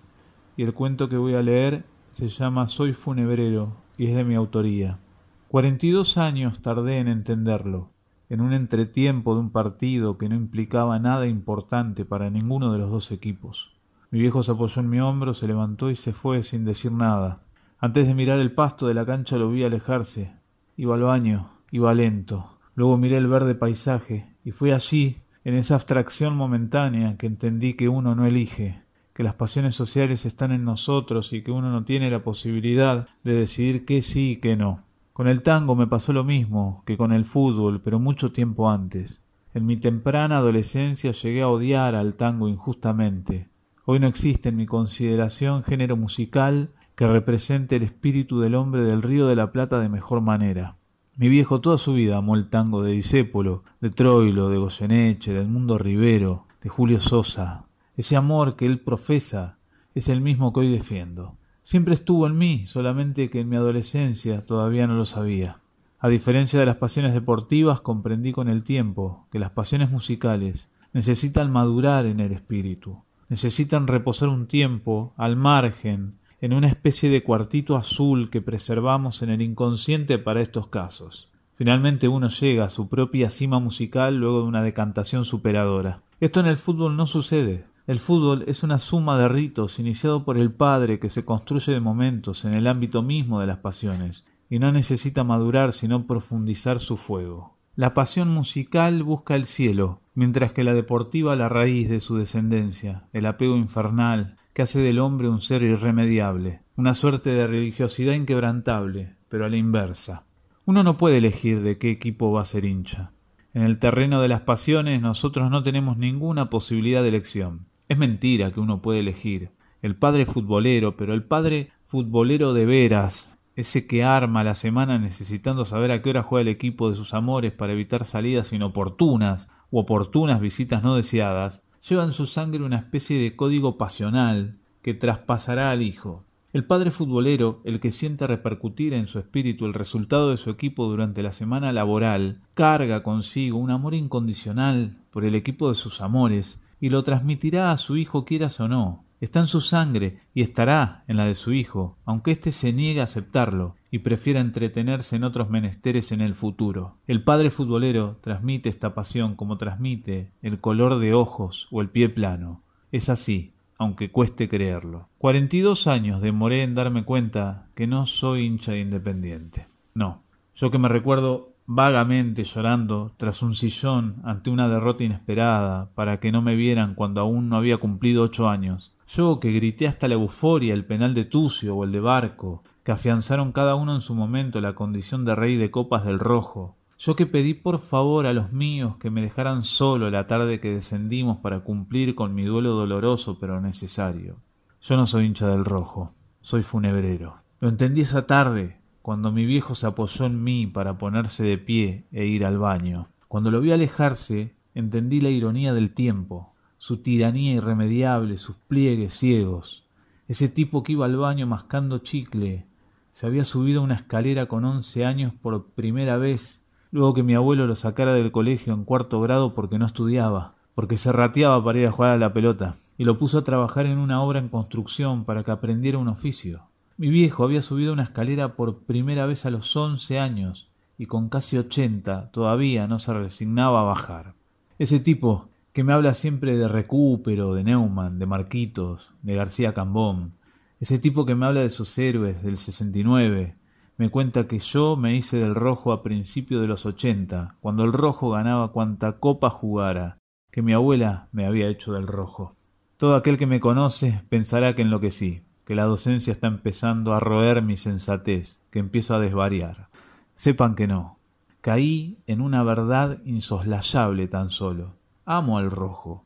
y el cuento que voy a leer se llama Soy funebrero y es de mi autoría. 42 años tardé en entenderlo, en un entretiempo de un partido que no implicaba nada importante para ninguno de los dos equipos. Mi viejo se apoyó en mi hombro, se levantó y se fue sin decir nada. Antes de mirar el pasto de la cancha lo vi alejarse. Iba al baño, iba lento. Luego miré el verde paisaje y fue allí en esa abstracción momentánea que entendí que uno no elige, que las pasiones sociales están en nosotros y que uno no tiene la posibilidad de decidir qué sí y qué no. Con el tango me pasó lo mismo que con el fútbol, pero mucho tiempo antes. En mi temprana adolescencia llegué a odiar al tango injustamente. Hoy no existe en mi consideración género musical que represente el espíritu del hombre del Río de la Plata de mejor manera. Mi viejo toda su vida amó el tango de Disépolo, de Troilo, de Goyeneche, del Mundo Rivero, de Julio Sosa. Ese amor que él profesa es el mismo que hoy defiendo. Siempre estuvo en mí, solamente que en mi adolescencia todavía no lo sabía. A diferencia de las pasiones deportivas, comprendí con el tiempo que las pasiones musicales necesitan madurar en el espíritu, necesitan reposar un tiempo al margen en una especie de cuartito azul que preservamos en el inconsciente para estos casos. Finalmente uno llega a su propia cima musical luego de una decantación superadora. Esto en el fútbol no sucede. El fútbol es una suma de ritos iniciado por el padre que se construye de momentos en el ámbito mismo de las pasiones, y no necesita madurar sino profundizar su fuego. La pasión musical busca el cielo, mientras que la deportiva la raíz de su descendencia, el apego infernal, que hace del hombre un ser irremediable, una suerte de religiosidad inquebrantable, pero a la inversa. Uno no puede elegir de qué equipo va a ser hincha. En el terreno de las pasiones nosotros no tenemos ninguna posibilidad de elección. Es mentira que uno puede elegir. El padre futbolero, pero el padre futbolero de veras, ese que arma la semana necesitando saber a qué hora juega el equipo de sus amores para evitar salidas inoportunas u oportunas visitas no deseadas, lleva en su sangre una especie de código pasional que traspasará al hijo. El padre futbolero, el que siente repercutir en su espíritu el resultado de su equipo durante la semana laboral, carga consigo un amor incondicional por el equipo de sus amores y lo transmitirá a su hijo quieras o no. Está en su sangre y estará en la de su hijo, aunque éste se niegue a aceptarlo y prefiera entretenerse en otros menesteres en el futuro. El padre futbolero transmite esta pasión como transmite el color de ojos o el pie plano. Es así, aunque cueste creerlo. Cuarenta y dos años demoré en darme cuenta que no soy hincha de Independiente. No, yo que me recuerdo vagamente llorando tras un sillón ante una derrota inesperada para que no me vieran cuando aún no había cumplido ocho años. Yo que grité hasta la euforia el penal de Tucio o el de Barco, que afianzaron cada uno en su momento la condición de rey de copas del rojo, yo que pedí por favor a los míos que me dejaran solo la tarde que descendimos para cumplir con mi duelo doloroso pero necesario. Yo no soy hincha del rojo, soy funebrero. Lo entendí esa tarde, cuando mi viejo se apoyó en mí para ponerse de pie e ir al baño. Cuando lo vi alejarse, entendí la ironía del tiempo, su tiranía irremediable, sus pliegues ciegos. Ese tipo que iba al baño mascando chicle, se había subido una escalera con once años por primera vez luego que mi abuelo lo sacara del colegio en cuarto grado porque no estudiaba, porque se rateaba para ir a jugar a la pelota, y lo puso a trabajar en una obra en construcción para que aprendiera un oficio. Mi viejo había subido una escalera por primera vez a los once años, y con casi ochenta todavía no se resignaba a bajar. Ese tipo que me habla siempre de Recupero, de Neumann, de Marquitos, de García Cambón, ese tipo que me habla de sus héroes del sesenta y nueve, me cuenta que yo me hice del rojo a principio de los ochenta, cuando el rojo ganaba cuanta copa jugara, que mi abuela me había hecho del rojo. Todo aquel que me conoce pensará que enloquecí, que la docencia está empezando a roer mi sensatez, que empiezo a desvariar. Sepan que no. Caí en una verdad insoslayable tan solo. Amo al rojo.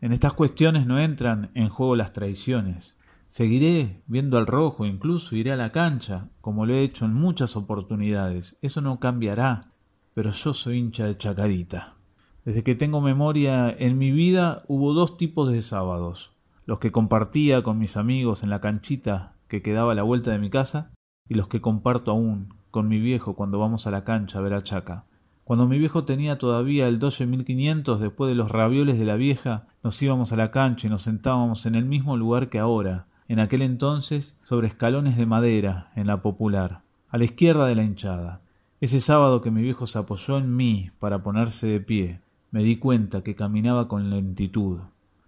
En estas cuestiones no entran en juego las traiciones. Seguiré viendo al rojo, incluso iré a la cancha, como lo he hecho en muchas oportunidades. Eso no cambiará, pero yo soy hincha de Chacarita. Desde que tengo memoria en mi vida hubo dos tipos de sábados. Los que compartía con mis amigos en la canchita que quedaba a la vuelta de mi casa y los que comparto aún con mi viejo cuando vamos a la cancha a ver a Chaca. Cuando mi viejo tenía todavía el 12.500 después de los ravioles de la vieja, nos íbamos a la cancha y nos sentábamos en el mismo lugar que ahora, en aquel entonces sobre escalones de madera en la popular, a la izquierda de la hinchada. Ese sábado que mi viejo se apoyó en mí para ponerse de pie, me di cuenta que caminaba con lentitud.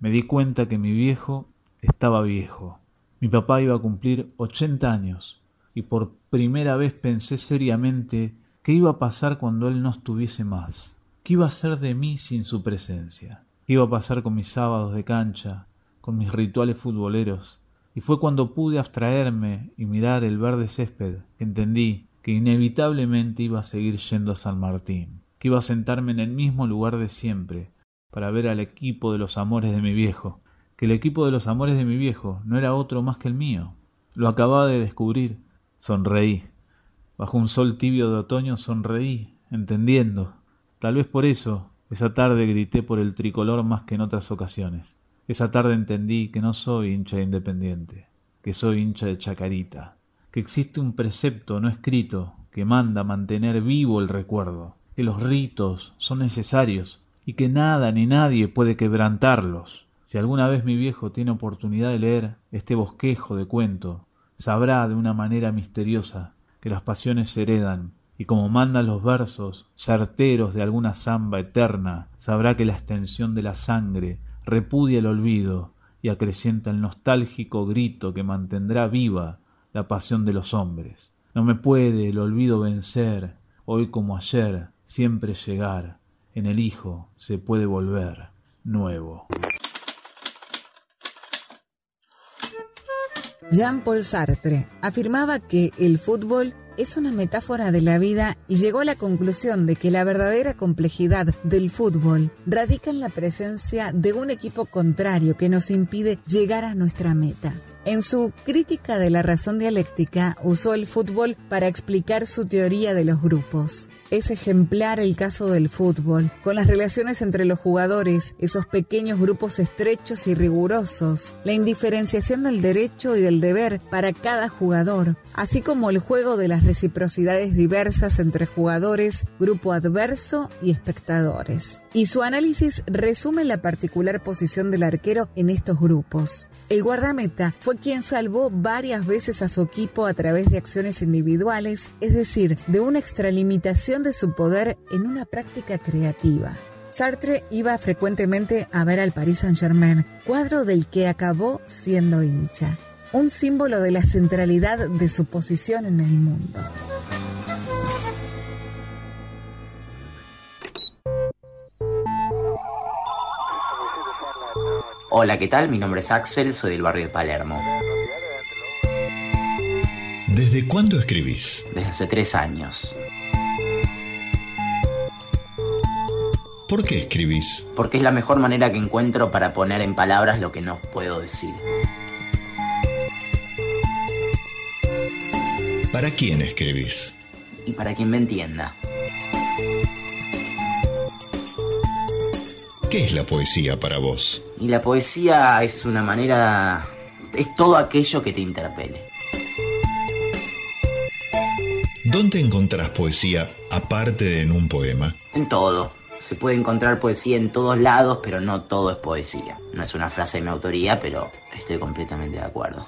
Me di cuenta que mi viejo estaba viejo. Mi papá iba a cumplir ochenta años y por primera vez pensé seriamente qué iba a pasar cuando él no estuviese más. ¿Qué iba a ser de mí sin su presencia? ¿Qué iba a pasar con mis sábados de cancha, con mis rituales futboleros, y fue cuando pude abstraerme y mirar el verde césped que entendí que inevitablemente iba a seguir yendo a San Martín, que iba a sentarme en el mismo lugar de siempre para ver al equipo de los amores de mi viejo, que el equipo de los amores de mi viejo no era otro más que el mío. Lo acababa de descubrir. Sonreí. Bajo un sol tibio de otoño sonreí, entendiendo. Tal vez por eso esa tarde grité por el tricolor más que en otras ocasiones. Esa tarde entendí que no soy hincha de Independiente, que soy hincha de Chacarita, que existe un precepto no escrito que manda mantener vivo el recuerdo, que los ritos son necesarios y que nada ni nadie puede quebrantarlos. Si alguna vez mi viejo tiene oportunidad de leer este bosquejo de cuento, sabrá de una manera misteriosa que las pasiones se heredan y como mandan los versos certeros de alguna zamba eterna, sabrá que la extensión de la sangre repudia el olvido y acrecienta el nostálgico grito que mantendrá viva la pasión de los hombres. No me puede el olvido vencer, hoy como ayer, siempre llegar, en el Hijo se puede volver nuevo. Jean-Paul Sartre afirmaba que el fútbol es una metáfora de la vida y llegó a la conclusión de que la verdadera complejidad del fútbol radica en la presencia de un equipo contrario que nos impide llegar a nuestra meta. En su crítica de la razón dialéctica usó el fútbol para explicar su teoría de los grupos. Es ejemplar el caso del fútbol, con las relaciones entre los jugadores, esos pequeños grupos estrechos y rigurosos, la indiferenciación del derecho y del deber para cada jugador, así como el juego de las reciprocidades diversas entre jugadores, grupo adverso y espectadores. Y su análisis resume la particular posición del arquero en estos grupos. El guardameta fue quien salvó varias veces a su equipo a través de acciones individuales, es decir, de una extralimitación de su poder en una práctica creativa. Sartre iba frecuentemente a ver al Paris Saint-Germain, cuadro del que acabó siendo hincha, un símbolo de la centralidad de su posición en el mundo. Hola, ¿qué tal? Mi nombre es Axel, soy del barrio de Palermo. ¿Desde cuándo escribís? Desde hace tres años. ¿Por qué escribís? Porque es la mejor manera que encuentro para poner en palabras lo que no puedo decir. ¿Para quién escribís? Y para quien me entienda. ¿Qué es la poesía para vos? Y la poesía es una manera... es todo aquello que te interpele. ¿Dónde encontrás poesía aparte de en un poema? En todo. Se puede encontrar poesía en todos lados, pero no todo es poesía. No es una frase de mi autoría, pero estoy completamente de acuerdo.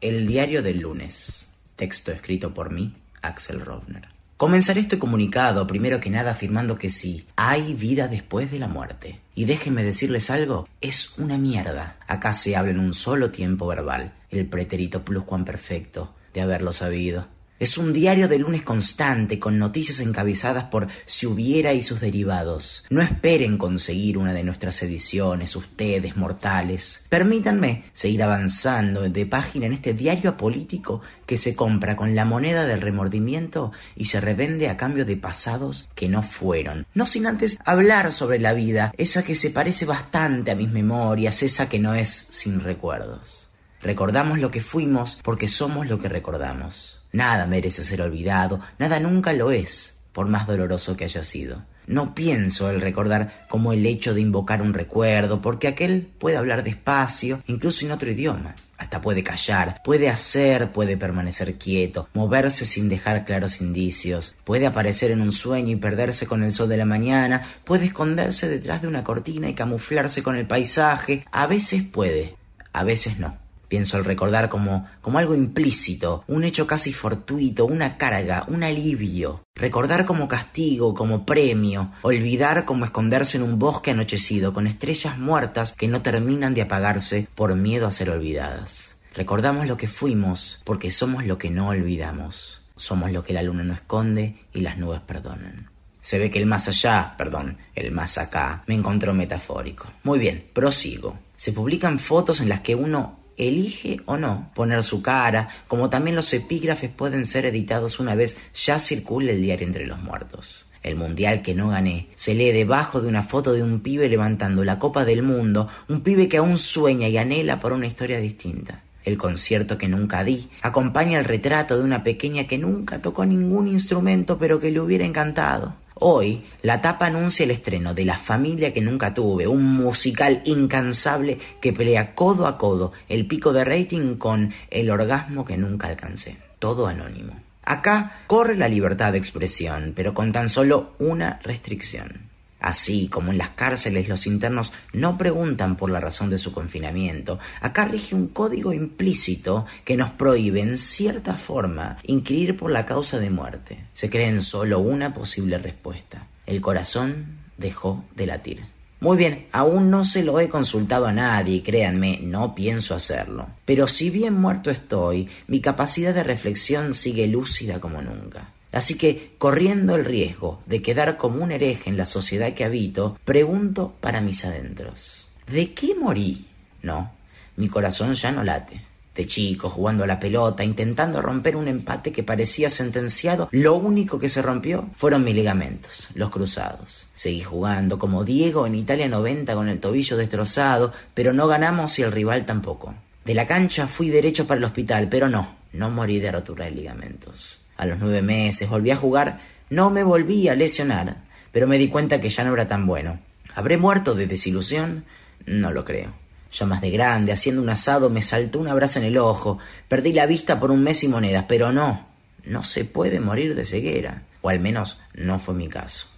El diario del lunes. Texto escrito por mí, Axel Rovner. Comenzaré este comunicado primero que nada afirmando que sí, hay vida después de la muerte. Y déjenme decirles algo, es una mierda. Acá se habla en un solo tiempo verbal, el pretérito pluscuamperfecto, de haberlo sabido. Es un diario de lunes constante con noticias encabezadas por si hubiera y sus derivados. No esperen conseguir una de nuestras ediciones, ustedes mortales. Permítanme seguir avanzando de página en este diario apolítico que se compra con la moneda del remordimiento y se revende a cambio de pasados que no fueron. No sin antes hablar sobre la vida, esa que se parece bastante a mis memorias, esa que no es sin recuerdos. Recordamos lo que fuimos porque somos lo que recordamos. Nada merece ser olvidado, nada nunca lo es, por más doloroso que haya sido. No pienso el recordar como el hecho de invocar un recuerdo, porque aquel puede hablar despacio, incluso en otro idioma. Hasta puede callar, puede hacer, puede permanecer quieto, moverse sin dejar claros indicios, puede aparecer en un sueño y perderse con el sol de la mañana, puede esconderse detrás de una cortina y camuflarse con el paisaje, a veces puede, a veces no. Pienso al recordar como, como algo implícito, un hecho casi fortuito, una carga, un alivio. Recordar como castigo, como premio, olvidar como esconderse en un bosque anochecido con estrellas muertas que no terminan de apagarse por miedo a ser olvidadas. Recordamos lo que fuimos porque somos lo que no olvidamos. Somos lo que la luna no esconde y las nubes perdonan. Se ve que el más allá, perdón, el más acá, me encontró metafórico. Muy bien, prosigo. Se publican fotos en las que uno elige o no poner su cara, como también los epígrafes pueden ser editados una vez ya circule el diario entre los muertos. El mundial que no gané se lee debajo de una foto de un pibe levantando la Copa del Mundo, un pibe que aún sueña y anhela por una historia distinta. El concierto que nunca di acompaña el retrato de una pequeña que nunca tocó ningún instrumento pero que le hubiera encantado. Hoy, la tapa anuncia el estreno de La familia que nunca tuve, un musical incansable que pelea codo a codo el pico de rating con el orgasmo que nunca alcancé. Todo anónimo. Acá corre la libertad de expresión, pero con tan solo una restricción. Así como en las cárceles los internos no preguntan por la razón de su confinamiento, acá rige un código implícito que nos prohíbe en cierta forma inquirir por la causa de muerte. Se cree en solo una posible respuesta. El corazón dejó de latir. Muy bien, aún no se lo he consultado a nadie, créanme, no pienso hacerlo. Pero si bien muerto estoy, mi capacidad de reflexión sigue lúcida como nunca. Así que, corriendo el riesgo de quedar como un hereje en la sociedad que habito, pregunto para mis adentros. ¿De qué morí? No, mi corazón ya no late. De chico, jugando a la pelota, intentando romper un empate que parecía sentenciado, lo único que se rompió fueron mis ligamentos, los cruzados. Seguí jugando como Diego en Italia 90 con el tobillo destrozado, pero no ganamos y el rival tampoco. De la cancha fui derecho para el hospital, pero no, no morí de rotura de ligamentos. A los nueve meses volví a jugar, no me volví a lesionar, pero me di cuenta que ya no era tan bueno. ¿Habré muerto de desilusión? No lo creo. Ya más de grande, haciendo un asado, me saltó una brasa en el ojo, perdí la vista por un mes y monedas, pero no, no se puede morir de ceguera, o al menos no fue mi caso.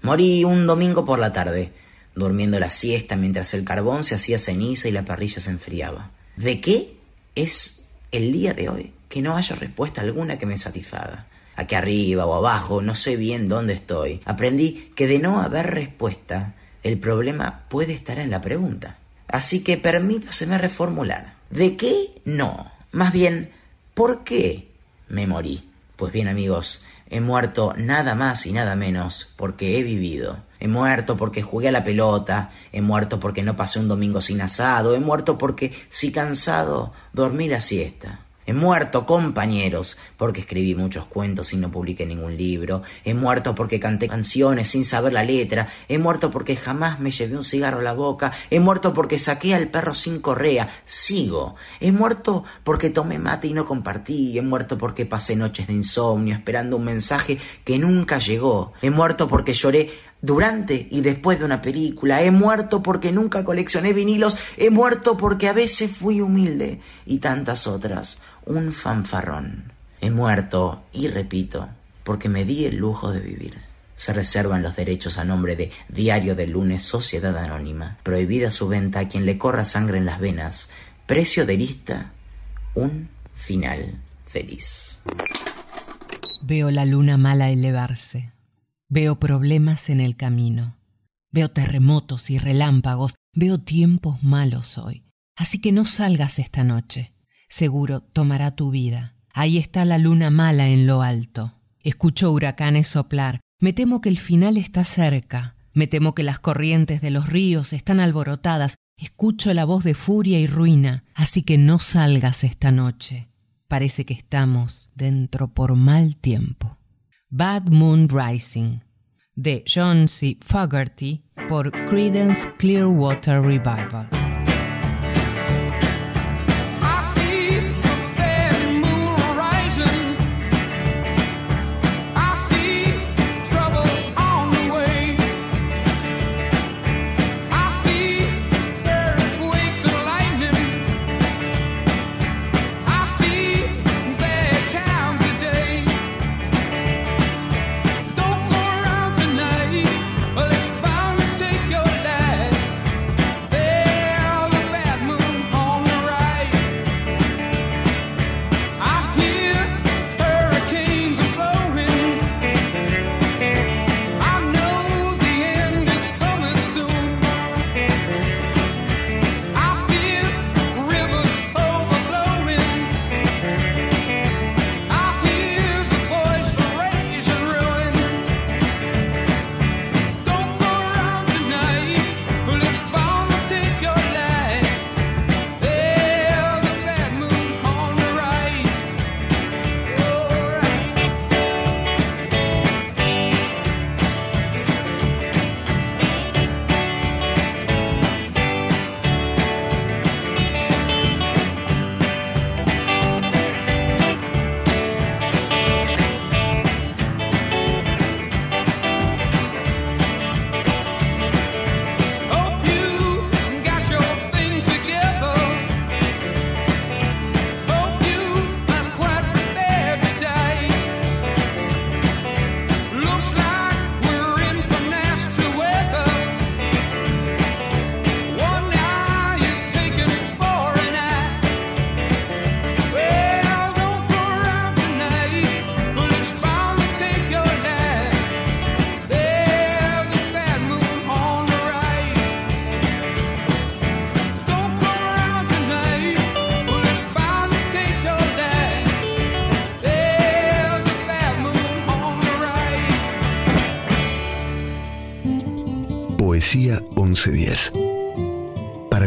Morí un domingo por la tarde, durmiendo la siesta mientras el carbón se hacía ceniza y la parrilla se enfriaba. ¿De qué es el día de hoy que no haya respuesta alguna que me satisfaga? Aquí arriba o abajo, no sé bien dónde estoy. Aprendí que de no haber respuesta, el problema puede estar en la pregunta. Así que permítaseme reformular. ¿De qué? No. Más bien, ¿por qué me morí? Pues bien amigos, he muerto nada más y nada menos porque he vivido. He muerto porque jugué a la pelota, he muerto porque no pasé un domingo sin asado, he muerto porque, si cansado, dormí la siesta. He muerto, compañeros, porque escribí muchos cuentos y no publiqué ningún libro. He muerto porque canté canciones sin saber la letra. He muerto porque jamás me llevé un cigarro a la boca. He muerto porque saqué al perro sin correa. Sigo. He muerto porque tomé mate y no compartí. He muerto porque pasé noches de insomnio esperando un mensaje que nunca llegó. He muerto porque lloré durante y después de una película. He muerto porque nunca coleccioné vinilos. He muerto porque a veces fui humilde. Y tantas otras un fanfarrón. He muerto, y repito, porque me di el lujo de vivir. Se reservan los derechos a nombre de Diario del Lunes Sociedad Anónima. Prohibida su venta a quien le corra sangre en las venas. Precio de lista, un final feliz. Veo la luna mala elevarse. Veo problemas en el camino. Veo terremotos y relámpagos. Veo tiempos malos hoy. Así que no salgas esta noche seguro tomará tu vida. Ahí está la luna mala en lo alto. Escucho huracanes soplar. Me temo que el final está cerca. Me temo que las corrientes de los ríos están alborotadas. Escucho la voz de furia y ruina. Así que no salgas esta noche. Parece que estamos dentro por mal tiempo. Bad Moon Rising de John C. Fogerty por Credence Clearwater Revival.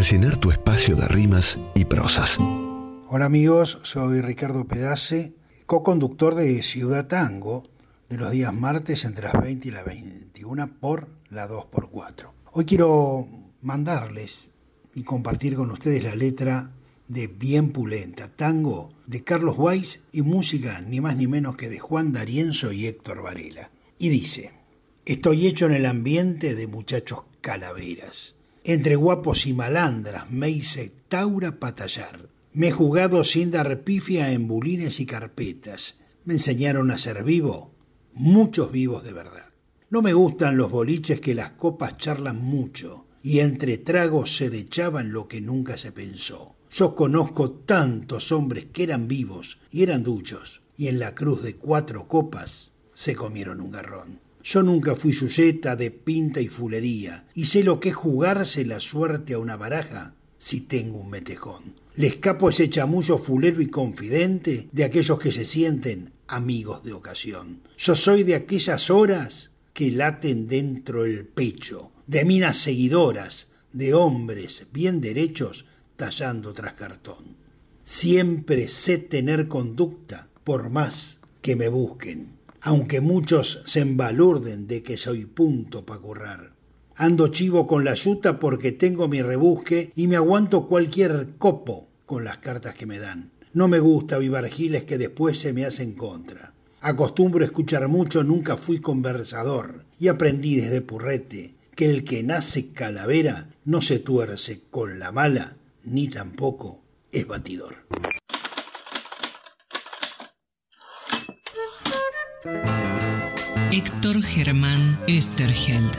Llenar tu espacio de rimas y prosas. Hola amigos, soy Ricardo Pedace, co-conductor de Ciudad Tango de los días martes entre las 20 y las 21 por la 2x4. Hoy quiero mandarles y compartir con ustedes la letra de Bien Pulenta, tango de Carlos Weiss y música ni más ni menos que de Juan D'Arienzo y Héctor Varela. Y dice, estoy hecho en el ambiente de muchachos calaveras. Entre guapos y malandras me hice taura patallar. Me he jugado sin dar pifia en bulines y carpetas. Me enseñaron a ser vivo, muchos vivos de verdad. No me gustan los boliches que las copas charlan mucho y entre tragos se dechaban lo que nunca se pensó. Yo conozco tantos hombres que eran vivos y eran duchos y en la cruz de cuatro copas se comieron un garrón. Yo nunca fui sujeta de pinta y fulería, y sé lo que es jugarse la suerte a una baraja si tengo un metejón. Le escapo ese chamullo fulero y confidente de aquellos que se sienten amigos de ocasión. Yo soy de aquellas horas que laten dentro el pecho, de minas seguidoras, de hombres bien derechos tallando tras cartón. Siempre sé tener conducta, por más que me busquen aunque muchos se embalurden de que soy punto pa' currar. Ando chivo con la yuta porque tengo mi rebusque y me aguanto cualquier copo con las cartas que me dan. No me gusta vivar giles que después se me hacen contra. Acostumbro escuchar mucho, nunca fui conversador y aprendí desde purrete que el que nace calavera no se tuerce con la mala ni tampoco es batidor. Héctor Germán Österheld,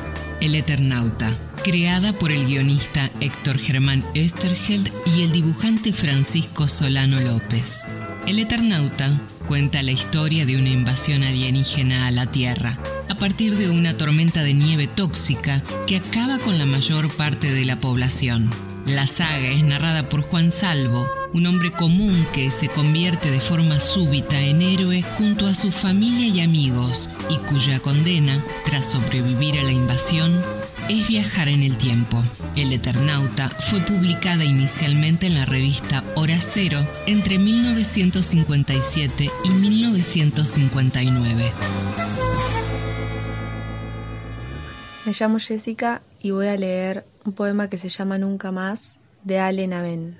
El Eternauta, creada por el guionista Héctor Germán Österheld y el dibujante Francisco Solano López. El Eternauta cuenta la historia de una invasión alienígena a la Tierra, a partir de una tormenta de nieve tóxica que acaba con la mayor parte de la población. La saga es narrada por Juan Salvo, un hombre común que se convierte de forma súbita en héroe junto a su familia y amigos y cuya condena, tras sobrevivir a la invasión, es viajar en el tiempo. El Eternauta fue publicada inicialmente en la revista Hora Cero entre 1957 y 1959. Me llamo Jessica y voy a leer un poema que se llama Nunca más de Allen Aben.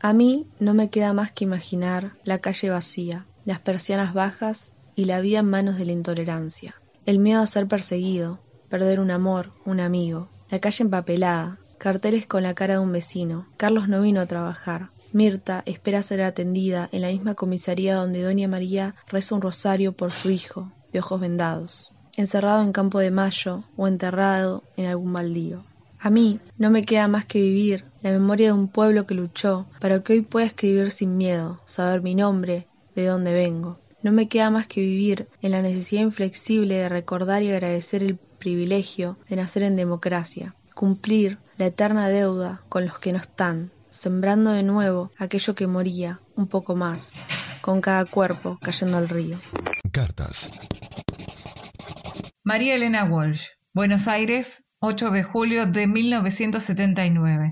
A mí no me queda más que imaginar la calle vacía, las persianas bajas y la vida en manos de la intolerancia. El miedo a ser perseguido, perder un amor, un amigo, la calle empapelada, carteles con la cara de un vecino. Carlos no vino a trabajar. Mirta espera ser atendida en la misma comisaría donde Doña María reza un rosario por su hijo, de ojos vendados encerrado en Campo de Mayo o enterrado en algún baldío. A mí no me queda más que vivir la memoria de un pueblo que luchó para que hoy pueda escribir sin miedo, saber mi nombre, de dónde vengo. No me queda más que vivir en la necesidad inflexible de recordar y agradecer el privilegio de nacer en democracia, cumplir la eterna deuda con los que no están, sembrando de nuevo aquello que moría un poco más, con cada cuerpo cayendo al río. Cartas. María Elena Walsh, Buenos Aires, 8 de julio de 1979.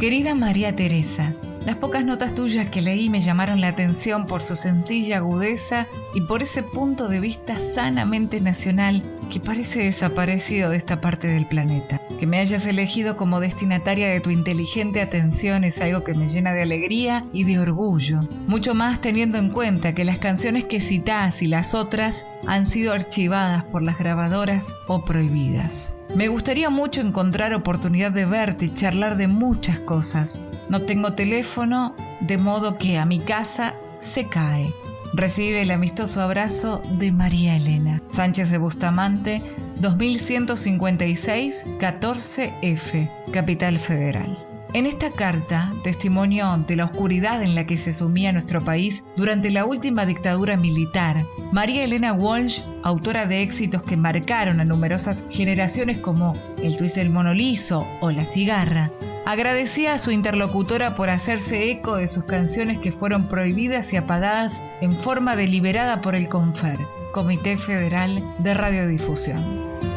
Querida María Teresa, las pocas notas tuyas que leí me llamaron la atención por su sencilla agudeza y por ese punto de vista sanamente nacional que parece desaparecido de esta parte del planeta. Que me hayas elegido como destinataria de tu inteligente atención es algo que me llena de alegría y de orgullo, mucho más teniendo en cuenta que las canciones que citás y las otras han sido archivadas por las grabadoras o prohibidas. Me gustaría mucho encontrar oportunidad de verte y charlar de muchas cosas. No tengo teléfono, de modo que a mi casa se cae. Recibe el amistoso abrazo de María Elena. Sánchez de Bustamante, 2156 14F, Capital Federal. En esta carta, testimonio de la oscuridad en la que se sumía nuestro país durante la última dictadura militar, María Elena Walsh, autora de éxitos que marcaron a numerosas generaciones como El twist del monolizo o La cigarra, agradecía a su interlocutora por hacerse eco de sus canciones que fueron prohibidas y apagadas en forma deliberada por el CONFER, Comité Federal de Radiodifusión.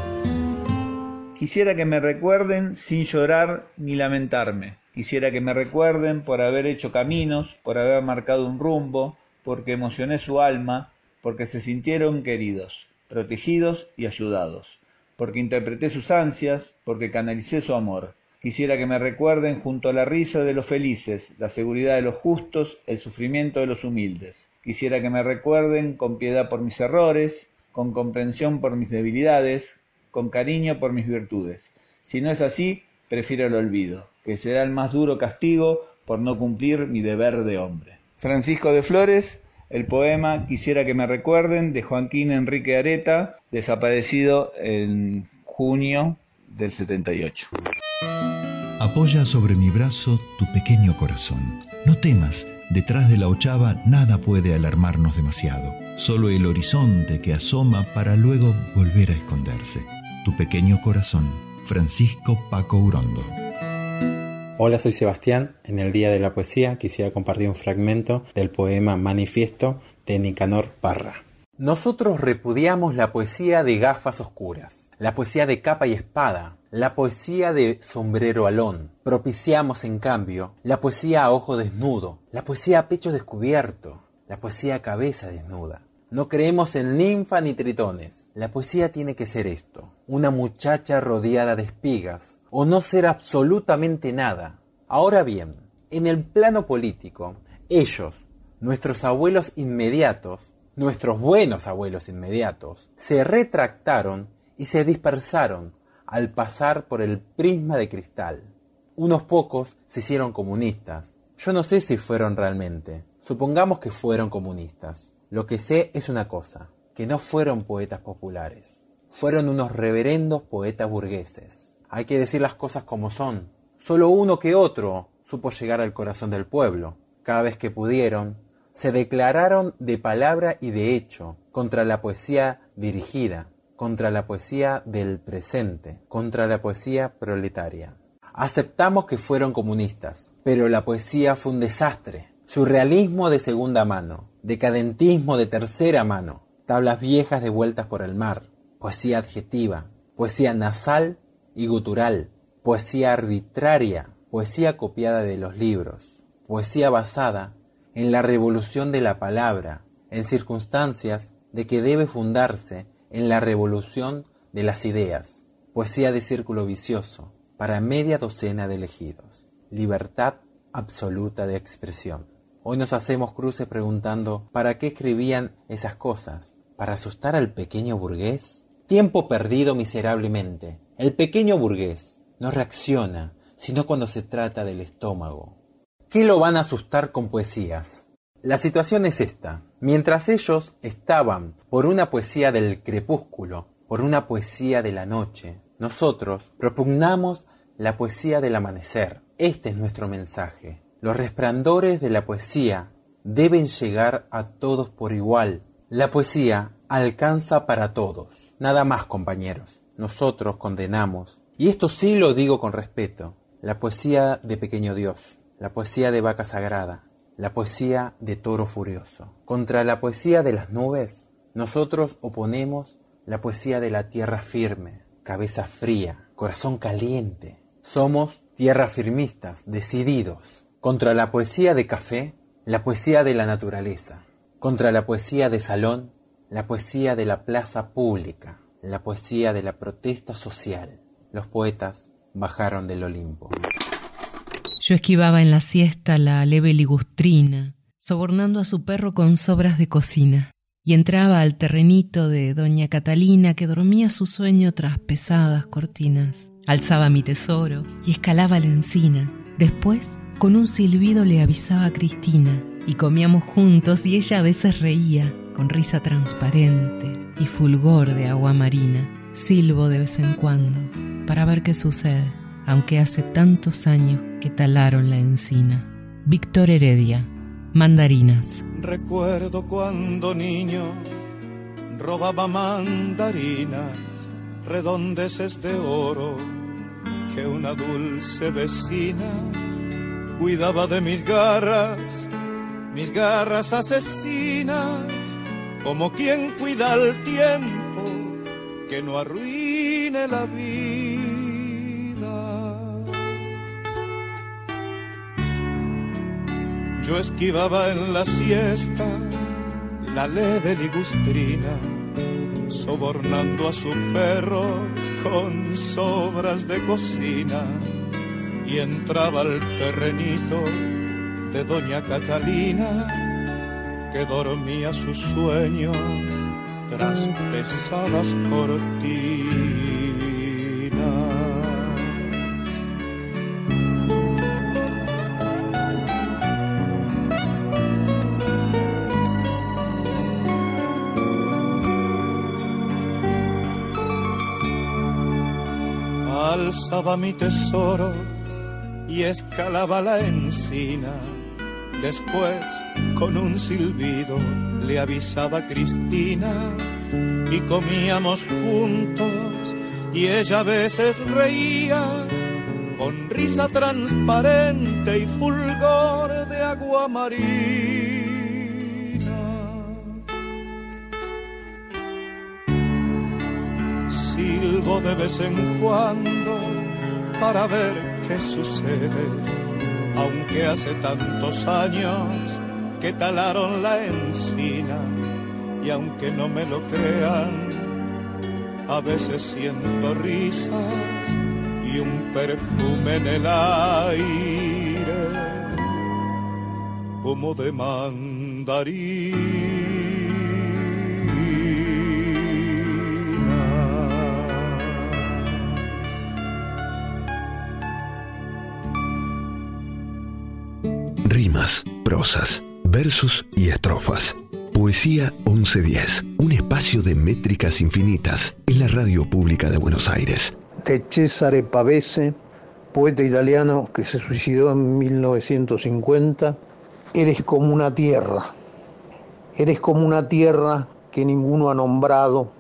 Quisiera que me recuerden sin llorar ni lamentarme. Quisiera que me recuerden por haber hecho caminos, por haber marcado un rumbo, porque emocioné su alma, porque se sintieron queridos, protegidos y ayudados, porque interpreté sus ansias, porque canalicé su amor. Quisiera que me recuerden junto a la risa de los felices, la seguridad de los justos, el sufrimiento de los humildes. Quisiera que me recuerden con piedad por mis errores, con comprensión por mis debilidades, con cariño por mis virtudes. Si no es así, prefiero el olvido, que será el más duro castigo por no cumplir mi deber de hombre. Francisco de Flores, el poema Quisiera que me recuerden de Joaquín Enrique Areta, desaparecido en junio del 78. Apoya sobre mi brazo tu pequeño corazón. No temas, detrás de la ochava nada puede alarmarnos demasiado. Solo el horizonte que asoma para luego volver a esconderse. Tu pequeño corazón. Francisco Paco Urondo. Hola, soy Sebastián. En el Día de la Poesía quisiera compartir un fragmento del poema Manifiesto de Nicanor Parra. Nosotros repudiamos la poesía de gafas oscuras, la poesía de capa y espada, la poesía de sombrero alón. Propiciamos, en cambio, la poesía a ojo desnudo, la poesía a pecho descubierto, la poesía a cabeza desnuda. No creemos en ninfa ni tritones. La poesía tiene que ser esto, una muchacha rodeada de espigas, o no ser absolutamente nada. Ahora bien, en el plano político, ellos, nuestros abuelos inmediatos, nuestros buenos abuelos inmediatos, se retractaron y se dispersaron al pasar por el prisma de cristal. Unos pocos se hicieron comunistas. Yo no sé si fueron realmente. Supongamos que fueron comunistas. Lo que sé es una cosa, que no fueron poetas populares. Fueron unos reverendos poetas burgueses. Hay que decir las cosas como son. Solo uno que otro supo llegar al corazón del pueblo. Cada vez que pudieron, se declararon de palabra y de hecho contra la poesía dirigida, contra la poesía del presente, contra la poesía proletaria. Aceptamos que fueron comunistas, pero la poesía fue un desastre. Surrealismo de segunda mano, decadentismo de tercera mano, tablas viejas de vueltas por el mar, poesía adjetiva, poesía nasal y gutural, poesía arbitraria, poesía copiada de los libros, poesía basada en la revolución de la palabra, en circunstancias de que debe fundarse en la revolución de las ideas, poesía de círculo vicioso, para media docena de elegidos, libertad absoluta de expresión. Hoy nos hacemos cruces preguntando ¿para qué escribían esas cosas? ¿Para asustar al pequeño burgués? Tiempo perdido miserablemente. El pequeño burgués no reacciona sino cuando se trata del estómago. ¿Qué lo van a asustar con poesías? La situación es esta. Mientras ellos estaban por una poesía del crepúsculo, por una poesía de la noche, nosotros propugnamos la poesía del amanecer. Este es nuestro mensaje. Los resplandores de la poesía deben llegar a todos por igual. La poesía alcanza para todos. Nada más, compañeros. Nosotros condenamos, y esto sí lo digo con respeto, la poesía de Pequeño Dios, la poesía de Vaca Sagrada, la poesía de Toro Furioso. Contra la poesía de las nubes, nosotros oponemos la poesía de la tierra firme, cabeza fría, corazón caliente. Somos tierra firmistas, decididos. Contra la poesía de café, la poesía de la naturaleza. Contra la poesía de salón, la poesía de la plaza pública, la poesía de la protesta social. Los poetas bajaron del Olimpo. Yo esquivaba en la siesta la leve ligustrina, sobornando a su perro con sobras de cocina, y entraba al terrenito de doña Catalina que dormía su sueño tras pesadas cortinas. Alzaba mi tesoro y escalaba la encina. Después, con un silbido le avisaba a Cristina, y comíamos juntos y ella a veces reía, con risa transparente y fulgor de agua marina. Silbo de vez en cuando, para ver qué sucede aunque hace tantos años que talaron la encina. Víctor Heredia, Mandarinas. Recuerdo cuando niño robaba mandarinas, redondeces de oro, que una dulce vecina cuidaba de mis garras, mis garras asesinas, como quien cuida el tiempo que no arruine la vida. Yo esquivaba en la siesta la leve ligustrina, sobornando a su perro con sobras de cocina. Y entraba al terrenito de doña Catalina, que dormía su sueño tras pesadas cortinas. alzaba mi tesoro y escalaba la encina. Después, con un silbido, le avisaba a Cristina y comíamos juntos y ella a veces reía con risa transparente y fulgor de agua marina. Silbo de vez en cuando para ver qué sucede, aunque hace tantos años que talaron la encina y aunque no me lo crean, a veces siento risas y un perfume en el aire como de mandarín. Prosas, versos y estrofas. Poesía 1110, un espacio de métricas infinitas en la radio pública de Buenos Aires. De Cesare Pavese, poeta italiano que se suicidó en 1950, eres como una tierra, eres como una tierra que ninguno ha nombrado,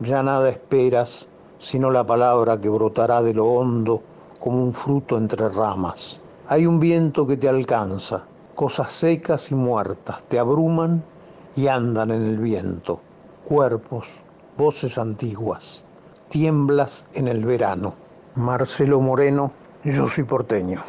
ya nada esperas, sino la palabra que brotará de lo hondo como un fruto entre ramas. Hay un viento que te alcanza, cosas secas y muertas te abruman y andan en el viento, cuerpos, voces antiguas, tiemblas en el verano. Marcelo Moreno, yo soy porteño.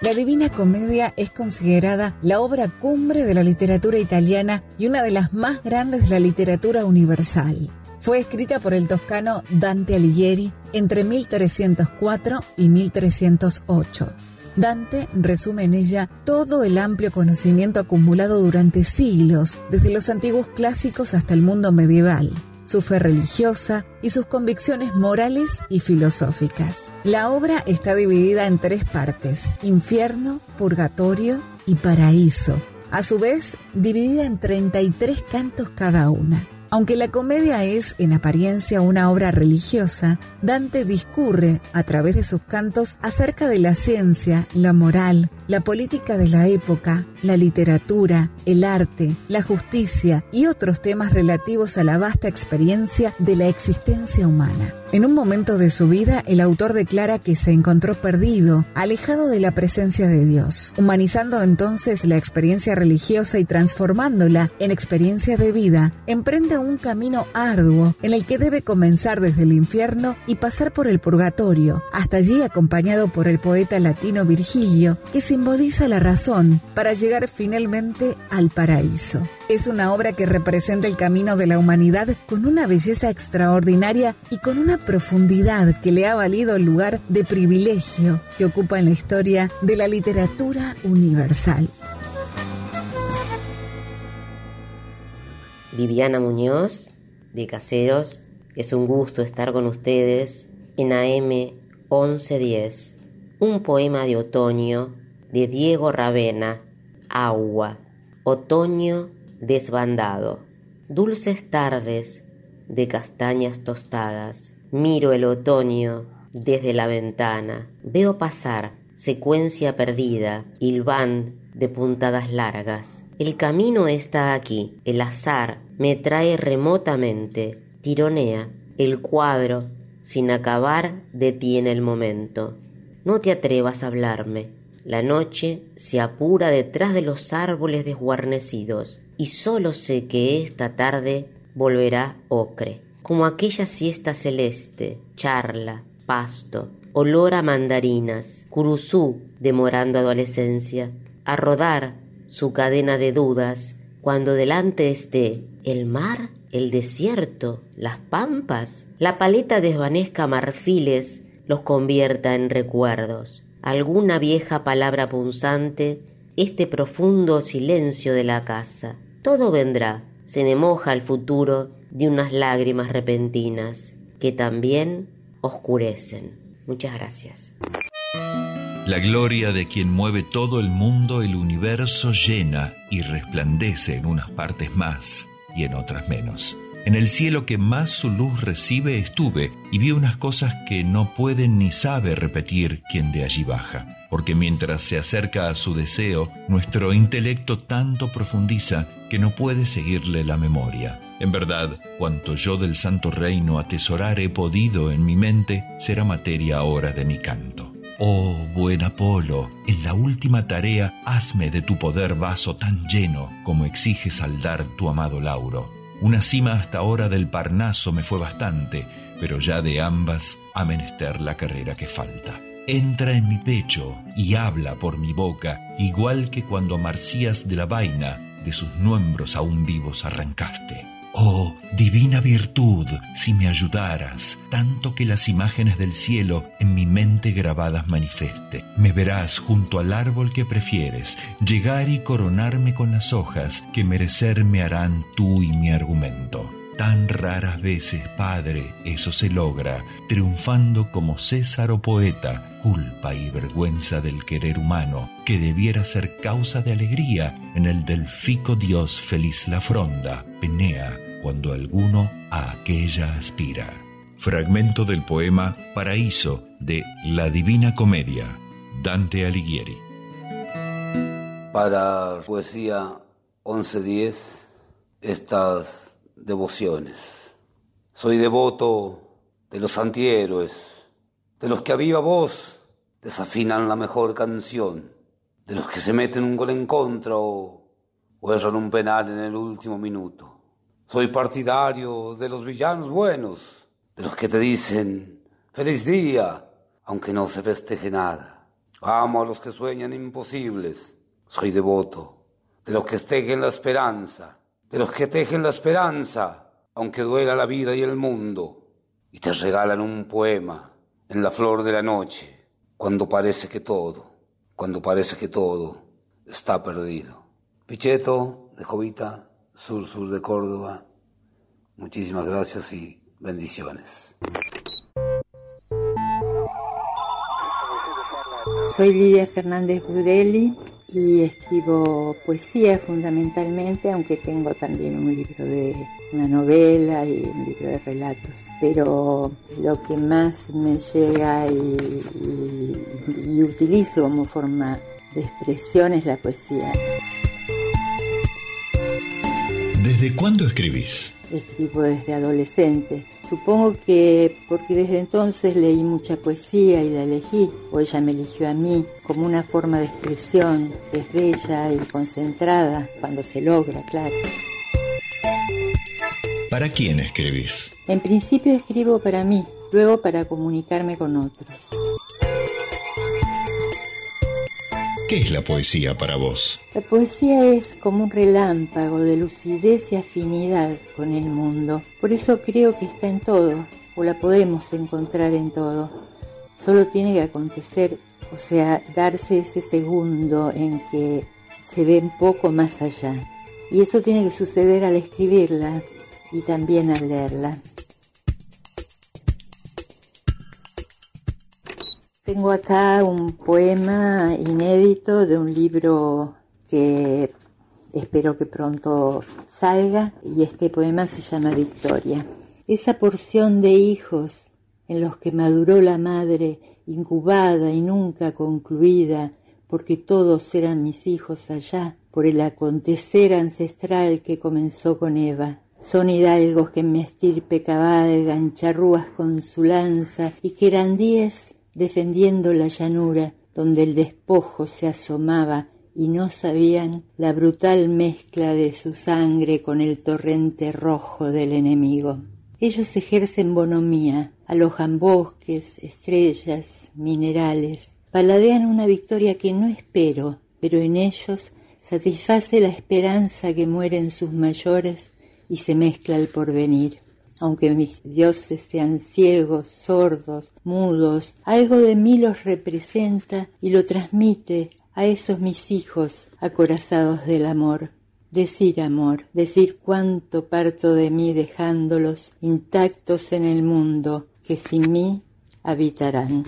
La Divina Comedia es considerada la obra cumbre de la literatura italiana y una de las más grandes de la literatura universal. Fue escrita por el toscano Dante Alighieri entre 1304 y 1308. Dante resume en ella todo el amplio conocimiento acumulado durante siglos, desde los antiguos clásicos hasta el mundo medieval, su fe religiosa y sus convicciones morales y filosóficas. La obra está dividida en tres partes, infierno, purgatorio y paraíso, a su vez dividida en 33 cantos cada una. Aunque la comedia es, en apariencia, una obra religiosa, Dante discurre, a través de sus cantos, acerca de la ciencia, la moral, la política de la época, la literatura, el arte, la justicia y otros temas relativos a la vasta experiencia de la existencia humana. En un momento de su vida, el autor declara que se encontró perdido, alejado de la presencia de Dios, humanizando entonces la experiencia religiosa y transformándola en experiencia de vida, emprende un camino arduo en el que debe comenzar desde el infierno y pasar por el purgatorio, hasta allí acompañado por el poeta latino Virgilio, que simboliza la razón para llegar finalmente al paraíso. Es una obra que representa el camino de la humanidad con una belleza extraordinaria y con una profundidad que le ha valido el lugar de privilegio que ocupa en la historia de la literatura universal. Viviana Muñoz, de Caseros, es un gusto estar con ustedes en AM 1110, un poema de otoño de Diego Ravena, Agua, Otoño desbandado. Dulces tardes de castañas tostadas. Miro el otoño desde la ventana. Veo pasar secuencia perdida, hilván de puntadas largas. El camino está aquí, el azar me trae remotamente, tironea, el cuadro, sin acabar, detiene el momento. No te atrevas a hablarme. La noche se apura detrás de los árboles desguarnecidos y solo sé que esta tarde volverá ocre, como aquella siesta celeste, charla, pasto, olor a mandarinas, curuzú demorando adolescencia, a rodar su cadena de dudas, cuando delante esté el mar, el desierto, las pampas, la paleta desvanezca marfiles, los convierta en recuerdos, alguna vieja palabra punzante, este profundo silencio de la casa. Todo vendrá, se me moja el futuro de unas lágrimas repentinas que también oscurecen. Muchas gracias. La gloria de quien mueve todo el mundo, el universo llena y resplandece en unas partes más y en otras menos. En el cielo que más su luz recibe estuve y vi unas cosas que no puede ni sabe repetir quien de allí baja, porque mientras se acerca a su deseo, nuestro intelecto tanto profundiza que no puede seguirle la memoria. En verdad, cuanto yo del santo reino atesorar he podido en mi mente, será materia ahora de mi canto. Oh buen Apolo, en la última tarea hazme de tu poder vaso tan lleno como exige saldar tu amado Lauro. Una cima hasta ahora del Parnaso me fue bastante, pero ya de ambas ha menester la carrera que falta. Entra en mi pecho y habla por mi boca, igual que cuando Marcías de la vaina de sus miembros aún vivos arrancaste. Oh, divina virtud, si me ayudaras, tanto que las imágenes del cielo en mi mente grabadas manifeste. Me verás junto al árbol que prefieres, llegar y coronarme con las hojas que merecerme harán tú y mi argumento. Tan raras veces, Padre, eso se logra, triunfando como César o poeta, culpa y vergüenza del querer humano, que debiera ser causa de alegría en el delfico Dios feliz la fronda, Penea, cuando alguno a aquella aspira. Fragmento del poema Paraíso de La Divina Comedia, Dante Alighieri. Para Poesía 1110, estas devociones. Soy devoto de los antihéroes, de los que a viva voz desafinan la mejor canción, de los que se meten un gol en contra o, o erran un penal en el último minuto soy partidario de los villanos buenos, de los que te dicen feliz día, aunque no se festeje nada. Amo a los que sueñan imposibles. Soy devoto de los que tejen la esperanza, de los que tejen la esperanza, aunque duela la vida y el mundo, y te regalan un poema en la flor de la noche, cuando parece que todo, cuando parece que todo está perdido. Picheto de Jovita sur, sur de Córdoba. Muchísimas gracias y bendiciones. Soy Lidia Fernández Brudelli y escribo poesía fundamentalmente, aunque tengo también un libro de una novela y un libro de relatos. Pero lo que más me llega y, y utilizo como forma de expresión es la poesía. ¿Desde cuándo escribís? Escribo desde adolescente. Supongo que porque desde entonces leí mucha poesía y la elegí, o ella me eligió a mí, como una forma de expresión es bella y concentrada, cuando se logra, claro. ¿Para quién escribís? En principio escribo para mí, luego para comunicarme con otros. ¿Qué es la poesía para vos? La poesía es como un relámpago de lucidez y afinidad con el mundo. Por eso creo que está en todo, o la podemos encontrar en todo. Solo tiene que acontecer, o sea, darse ese segundo en que se ve un poco más allá. Y eso tiene que suceder al escribirla y también al leerla. Tengo acá un poema inédito de un libro que espero que pronto salga y este poema se llama Victoria. Esa porción de hijos en los que maduró la madre, incubada y nunca concluida, porque todos eran mis hijos allá, por el acontecer ancestral que comenzó con Eva. Son hidalgos que en mi estirpe cabalgan, charrúas con su lanza, y que eran diez defendiendo la llanura donde el despojo se asomaba y no sabían la brutal mezcla de su sangre con el torrente rojo del enemigo. Ellos ejercen bonomía, alojan bosques, estrellas, minerales, paladean una victoria que no espero, pero en ellos satisface la esperanza que muere en sus mayores y se mezcla el porvenir. Aunque mis dioses sean ciegos, sordos, mudos, algo de mí los representa y lo transmite a esos mis hijos acorazados del amor. Decir amor, decir cuánto parto de mí dejándolos intactos en el mundo que sin mí habitarán.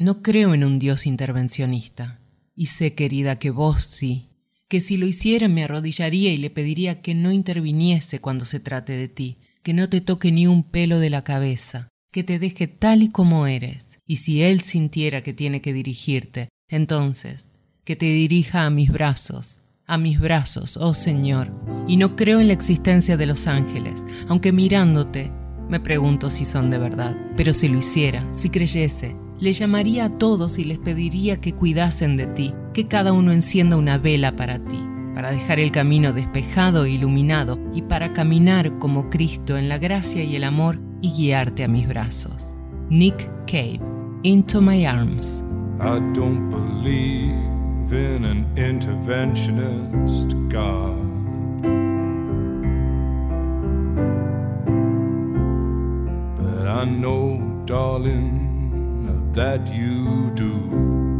No creo en un Dios intervencionista. Y sé, querida, que vos sí, que si lo hiciera me arrodillaría y le pediría que no interviniese cuando se trate de ti, que no te toque ni un pelo de la cabeza, que te deje tal y como eres. Y si Él sintiera que tiene que dirigirte, entonces, que te dirija a mis brazos, a mis brazos, oh Señor. Y no creo en la existencia de los ángeles, aunque mirándote me pregunto si son de verdad. Pero si lo hiciera, si creyese, le llamaría a todos y les pediría que cuidasen de ti, que cada uno encienda una vela para ti, para dejar el camino despejado e iluminado y para caminar como Cristo en la gracia y el amor y guiarte a mis brazos. Nick Cave, Into My Arms. I don't believe in an interventionist God. But I know, darling, that you do.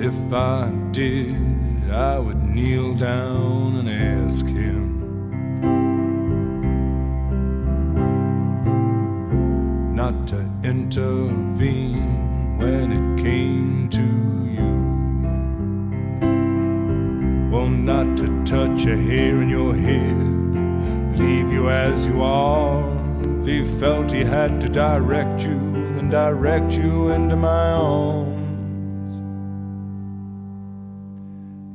If I did, I would kneel down and ask him. Not to intervene when it came to you. Well, not to touch a hair in your head leave you as you are. If he felt he had to direct you, then direct you into my arms.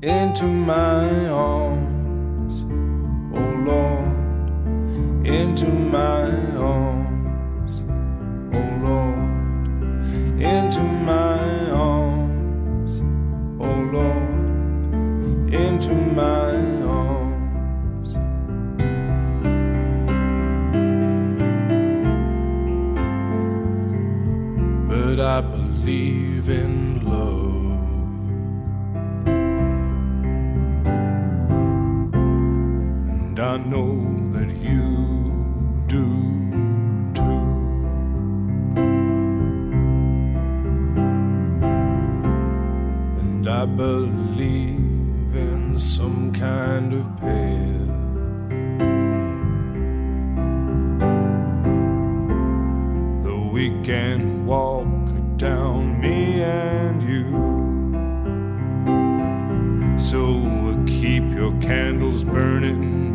Into my arms, oh Lord, into my arms, oh Lord, into my arms, oh Lord, into my arms. But I believe in And I know that you do too. And I believe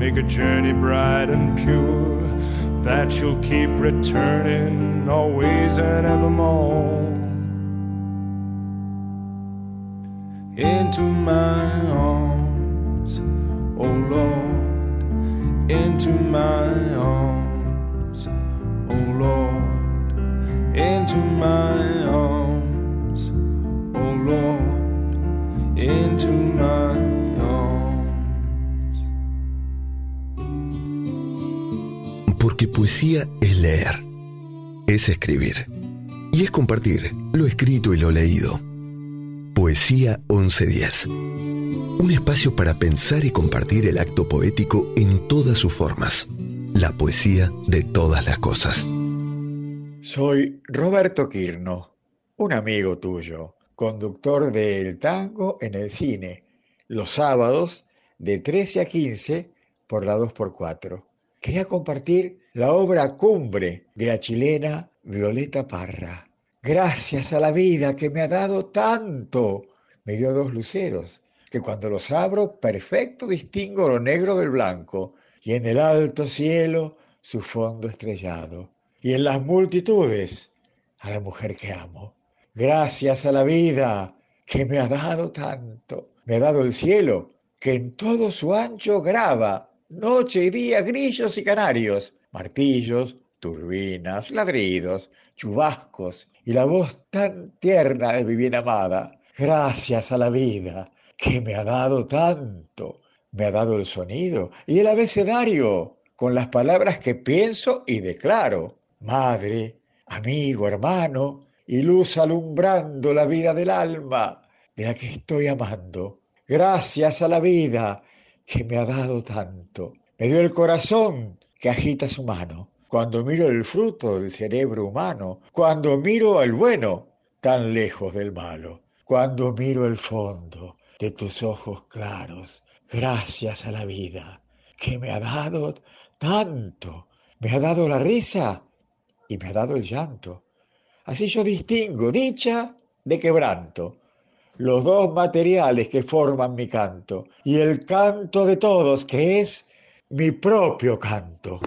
make a journey bright and pure, that you'll keep returning always and evermore. Into my arms, oh Lord, into my arms, oh Lord, into my arms, oh Lord poesía es leer, es escribir y es compartir lo escrito y lo leído. Poesía 1110. Un espacio para pensar y compartir el acto poético en todas sus formas. La poesía de todas las cosas. Soy Roberto Quirno, un amigo tuyo, conductor del tango en el cine, los sábados de 13 a 15 por la 2x4. Quería compartir la obra cumbre de la chilena Violeta Parra. Gracias a la vida que me ha dado tanto. Me dio dos luceros, que cuando los abro perfecto distingo lo negro del blanco, y en el alto cielo su fondo estrellado y en las multitudes a la mujer que amo. Gracias a la vida que me ha dado tanto. Me ha dado el cielo que en todo su ancho graba noche y día grillos y canarios, martillos, turbinas, ladridos, chubascos y la voz tan tierna de mi bien amada. Gracias a la vida que me ha dado tanto. Me ha dado el sonido y el abecedario con las palabras que pienso y declaro madre, amigo, hermano, y luz alumbrando la vida del alma de la que estoy amando. Gracias a la vida que me ha dado tanto. Me dio el corazón que agita su mano. Cuando miro el fruto del cerebro humano, cuando miro al bueno tan lejos del malo, cuando miro el fondo de tus ojos claros, gracias a la vida que me ha dado tanto, me ha dado la risa y me ha dado el llanto. Así yo distingo dicha de quebranto, los dos materiales que forman mi canto, y el canto de todos que es mi propio canto.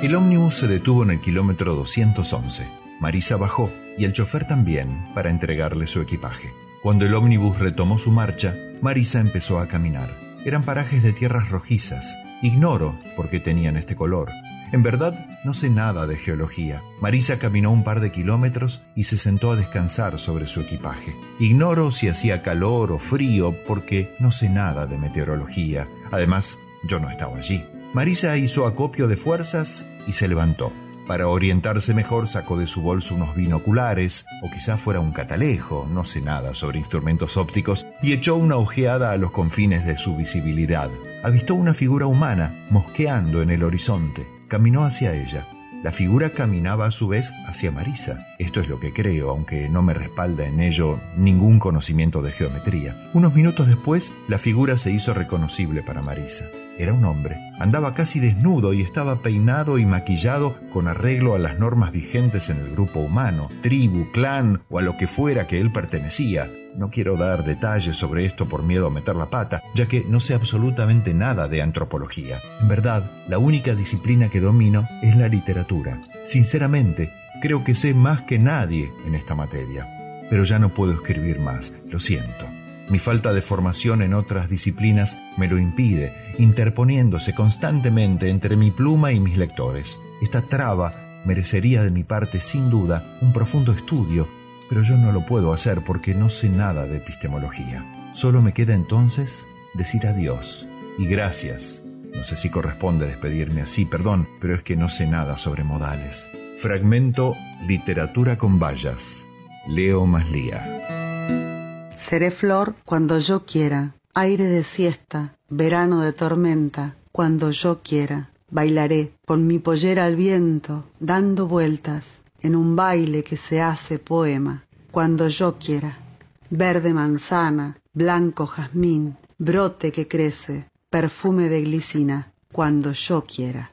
El ómnibus se detuvo en el kilómetro 211. Marisa bajó y el chofer también para entregarle su equipaje. Cuando el ómnibus retomó su marcha, Marisa empezó a caminar. Eran parajes de tierras rojizas. Ignoro por qué tenían este color. En verdad, no sé nada de geología. Marisa caminó un par de kilómetros y se sentó a descansar sobre su equipaje. Ignoro si hacía calor o frío porque no sé nada de meteorología. Además, yo no estaba allí. Marisa hizo acopio de fuerzas y se levantó. Para orientarse mejor sacó de su bolso unos binoculares, o quizá fuera un catalejo, no sé nada sobre instrumentos ópticos, y echó una ojeada a los confines de su visibilidad. Avistó una figura humana mosqueando en el horizonte caminó hacia ella. La figura caminaba a su vez hacia Marisa. Esto es lo que creo, aunque no me respalda en ello ningún conocimiento de geometría. Unos minutos después, la figura se hizo reconocible para Marisa. Era un hombre. Andaba casi desnudo y estaba peinado y maquillado con arreglo a las normas vigentes en el grupo humano, tribu, clan o a lo que fuera que él pertenecía. No quiero dar detalles sobre esto por miedo a meter la pata, ya que no sé absolutamente nada de antropología. En verdad, la única disciplina que domino es la literatura. Sinceramente, creo que sé más que nadie en esta materia. Pero ya no puedo escribir más, lo siento. Mi falta de formación en otras disciplinas me lo impide, interponiéndose constantemente entre mi pluma y mis lectores. Esta traba merecería de mi parte sin duda un profundo estudio pero yo no lo puedo hacer porque no sé nada de epistemología. Solo me queda entonces decir adiós y gracias. No sé si corresponde despedirme así, perdón, pero es que no sé nada sobre modales. Fragmento Literatura con vallas. Leo Maslía. Seré flor cuando yo quiera, aire de siesta, verano de tormenta, cuando yo quiera. Bailaré con mi pollera al viento, dando vueltas, en un baile que se hace poema, cuando yo quiera. Verde manzana, blanco jazmín, brote que crece, perfume de glicina, cuando yo quiera.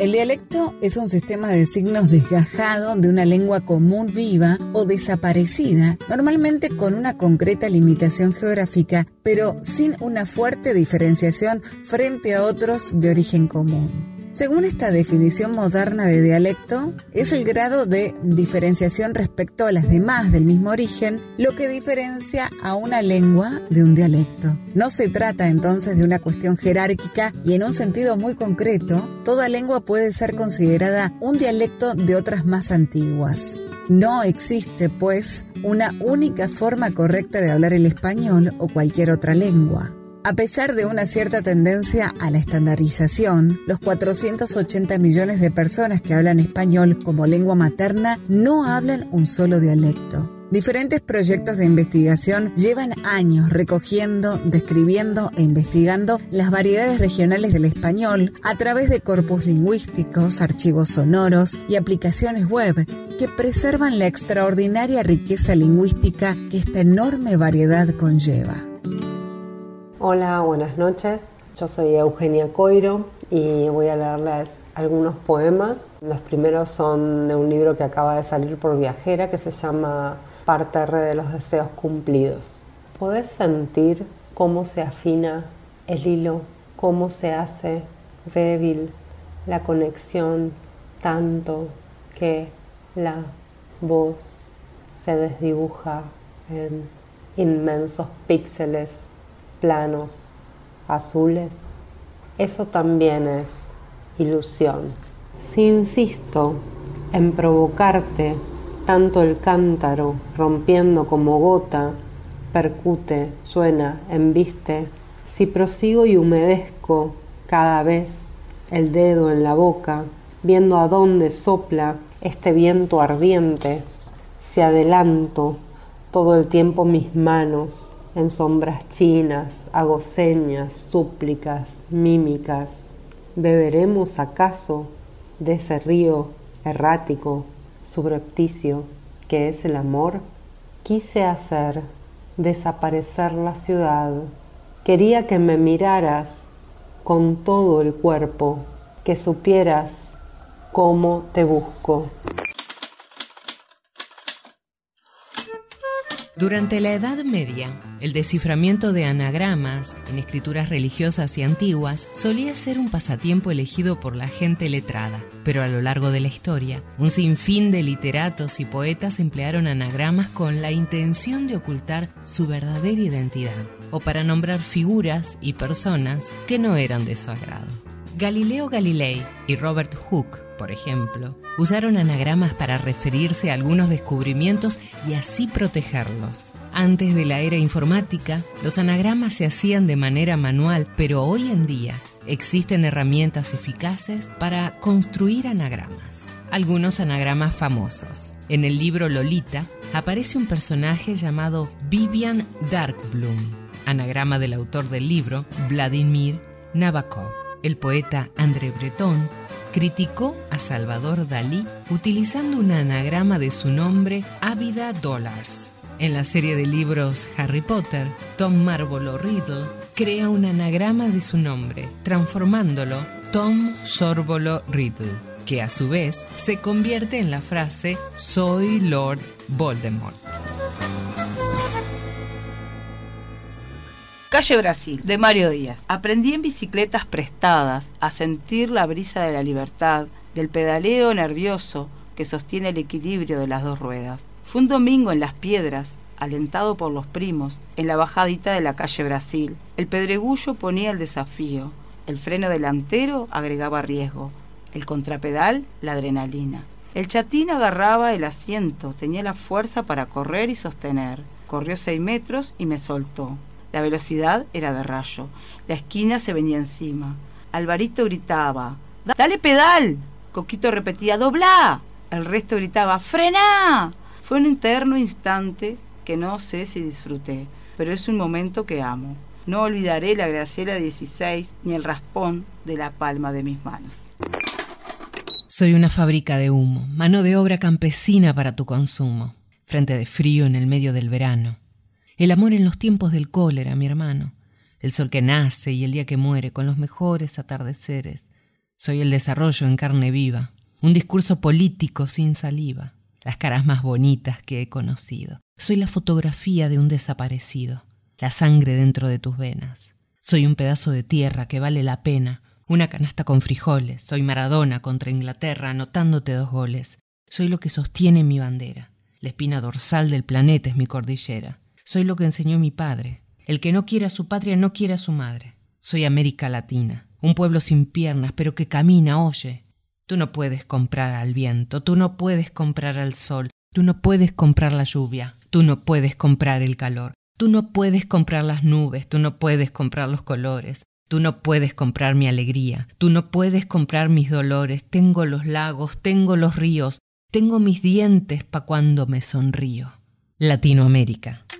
El dialecto es un sistema de signos desgajado de una lengua común viva o desaparecida, normalmente con una concreta limitación geográfica, pero sin una fuerte diferenciación frente a otros de origen común. Según esta definición moderna de dialecto, es el grado de diferenciación respecto a las demás del mismo origen lo que diferencia a una lengua de un dialecto. No se trata entonces de una cuestión jerárquica y en un sentido muy concreto, toda lengua puede ser considerada un dialecto de otras más antiguas. No existe, pues, una única forma correcta de hablar el español o cualquier otra lengua. A pesar de una cierta tendencia a la estandarización, los 480 millones de personas que hablan español como lengua materna no hablan un solo dialecto. Diferentes proyectos de investigación llevan años recogiendo, describiendo e investigando las variedades regionales del español a través de corpus lingüísticos, archivos sonoros y aplicaciones web que preservan la extraordinaria riqueza lingüística que esta enorme variedad conlleva. Hola, buenas noches. Yo soy Eugenia Coiro y voy a leerles algunos poemas. Los primeros son de un libro que acaba de salir por Viajera que se llama Parte R de los deseos cumplidos. ¿Podés sentir cómo se afina el hilo, cómo se hace débil la conexión tanto que la voz se desdibuja en inmensos píxeles planos azules, eso también es ilusión. Si insisto en provocarte tanto el cántaro rompiendo como gota, percute, suena, embiste, si prosigo y humedezco cada vez el dedo en la boca, viendo a dónde sopla este viento ardiente, si adelanto todo el tiempo mis manos en sombras chinas, hago señas, súplicas, mímicas. ¿Beberemos acaso de ese río errático, subrepticio, que es el amor? Quise hacer desaparecer la ciudad. Quería que me miraras con todo el cuerpo, que supieras cómo te busco. Durante la Edad Media, el desciframiento de anagramas en escrituras religiosas y antiguas solía ser un pasatiempo elegido por la gente letrada, pero a lo largo de la historia, un sinfín de literatos y poetas emplearon anagramas con la intención de ocultar su verdadera identidad o para nombrar figuras y personas que no eran de su agrado. Galileo Galilei y Robert Hooke por ejemplo, usaron anagramas para referirse a algunos descubrimientos y así protegerlos. Antes de la era informática, los anagramas se hacían de manera manual, pero hoy en día existen herramientas eficaces para construir anagramas. Algunos anagramas famosos. En el libro Lolita aparece un personaje llamado Vivian Darkblum, anagrama del autor del libro, Vladimir Nabokov. El poeta André Breton criticó a Salvador Dalí utilizando un anagrama de su nombre Ávida Dollars. En la serie de libros Harry Potter, Tom Marvolo Riddle crea un anagrama de su nombre, transformándolo Tom Sorbolo Riddle, que a su vez se convierte en la frase Soy Lord Voldemort. Calle Brasil, de Mario Díaz. Aprendí en bicicletas prestadas a sentir la brisa de la libertad, del pedaleo nervioso que sostiene el equilibrio de las dos ruedas. Fue un domingo en Las Piedras, alentado por los primos, en la bajadita de la calle Brasil. El pedregullo ponía el desafío, el freno delantero agregaba riesgo, el contrapedal la adrenalina. El chatín agarraba el asiento, tenía la fuerza para correr y sostener. Corrió seis metros y me soltó. La velocidad era de rayo. La esquina se venía encima. Alvarito gritaba, ¡Dale pedal! Coquito repetía, ¡Dobla! El resto gritaba, ¡Frena! Fue un eterno instante que no sé si disfruté, pero es un momento que amo. No olvidaré la Graciela 16 ni el raspón de la palma de mis manos. Soy una fábrica de humo, mano de obra campesina para tu consumo, frente de frío en el medio del verano el amor en los tiempos del cólera, mi hermano. El sol que nace y el día que muere con los mejores atardeceres. Soy el desarrollo en carne viva. Un discurso político sin saliva. Las caras más bonitas que he conocido. Soy la fotografía de un desaparecido. La sangre dentro de tus venas. Soy un pedazo de tierra que vale la pena. Una canasta con frijoles. Soy Maradona contra Inglaterra anotándote dos goles. Soy lo que sostiene mi bandera. La espina dorsal del planeta es mi cordillera. Soy lo que enseñó mi padre. El que no quiere a su patria no quiere a su madre. Soy América Latina, un pueblo sin piernas, pero que camina, oye. Tú no puedes comprar al viento, tú no puedes comprar al sol, tú no puedes comprar la lluvia, tú no puedes comprar el calor. Tú no puedes comprar las nubes, tú no puedes comprar los colores, tú no puedes comprar mi alegría, tú no puedes comprar mis dolores. Tengo los lagos, tengo los ríos, tengo mis dientes pa' cuando me sonrío. Latinoamérica,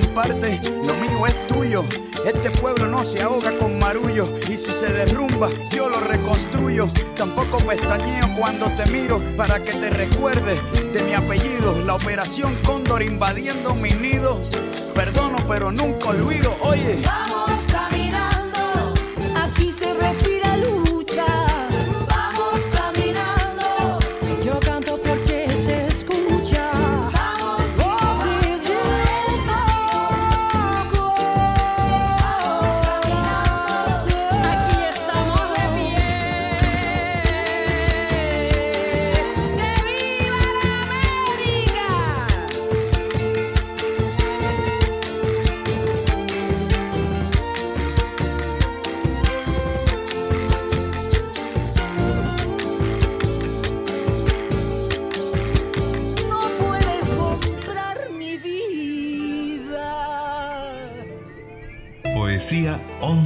Comparte, lo mío es tuyo. Este pueblo no se ahoga con marullo. Y si se derrumba, yo lo reconstruyo. Tampoco pestañeo cuando te miro para que te recuerdes de mi apellido. La operación Cóndor invadiendo mi nido. Perdono, pero nunca olvido. Oye.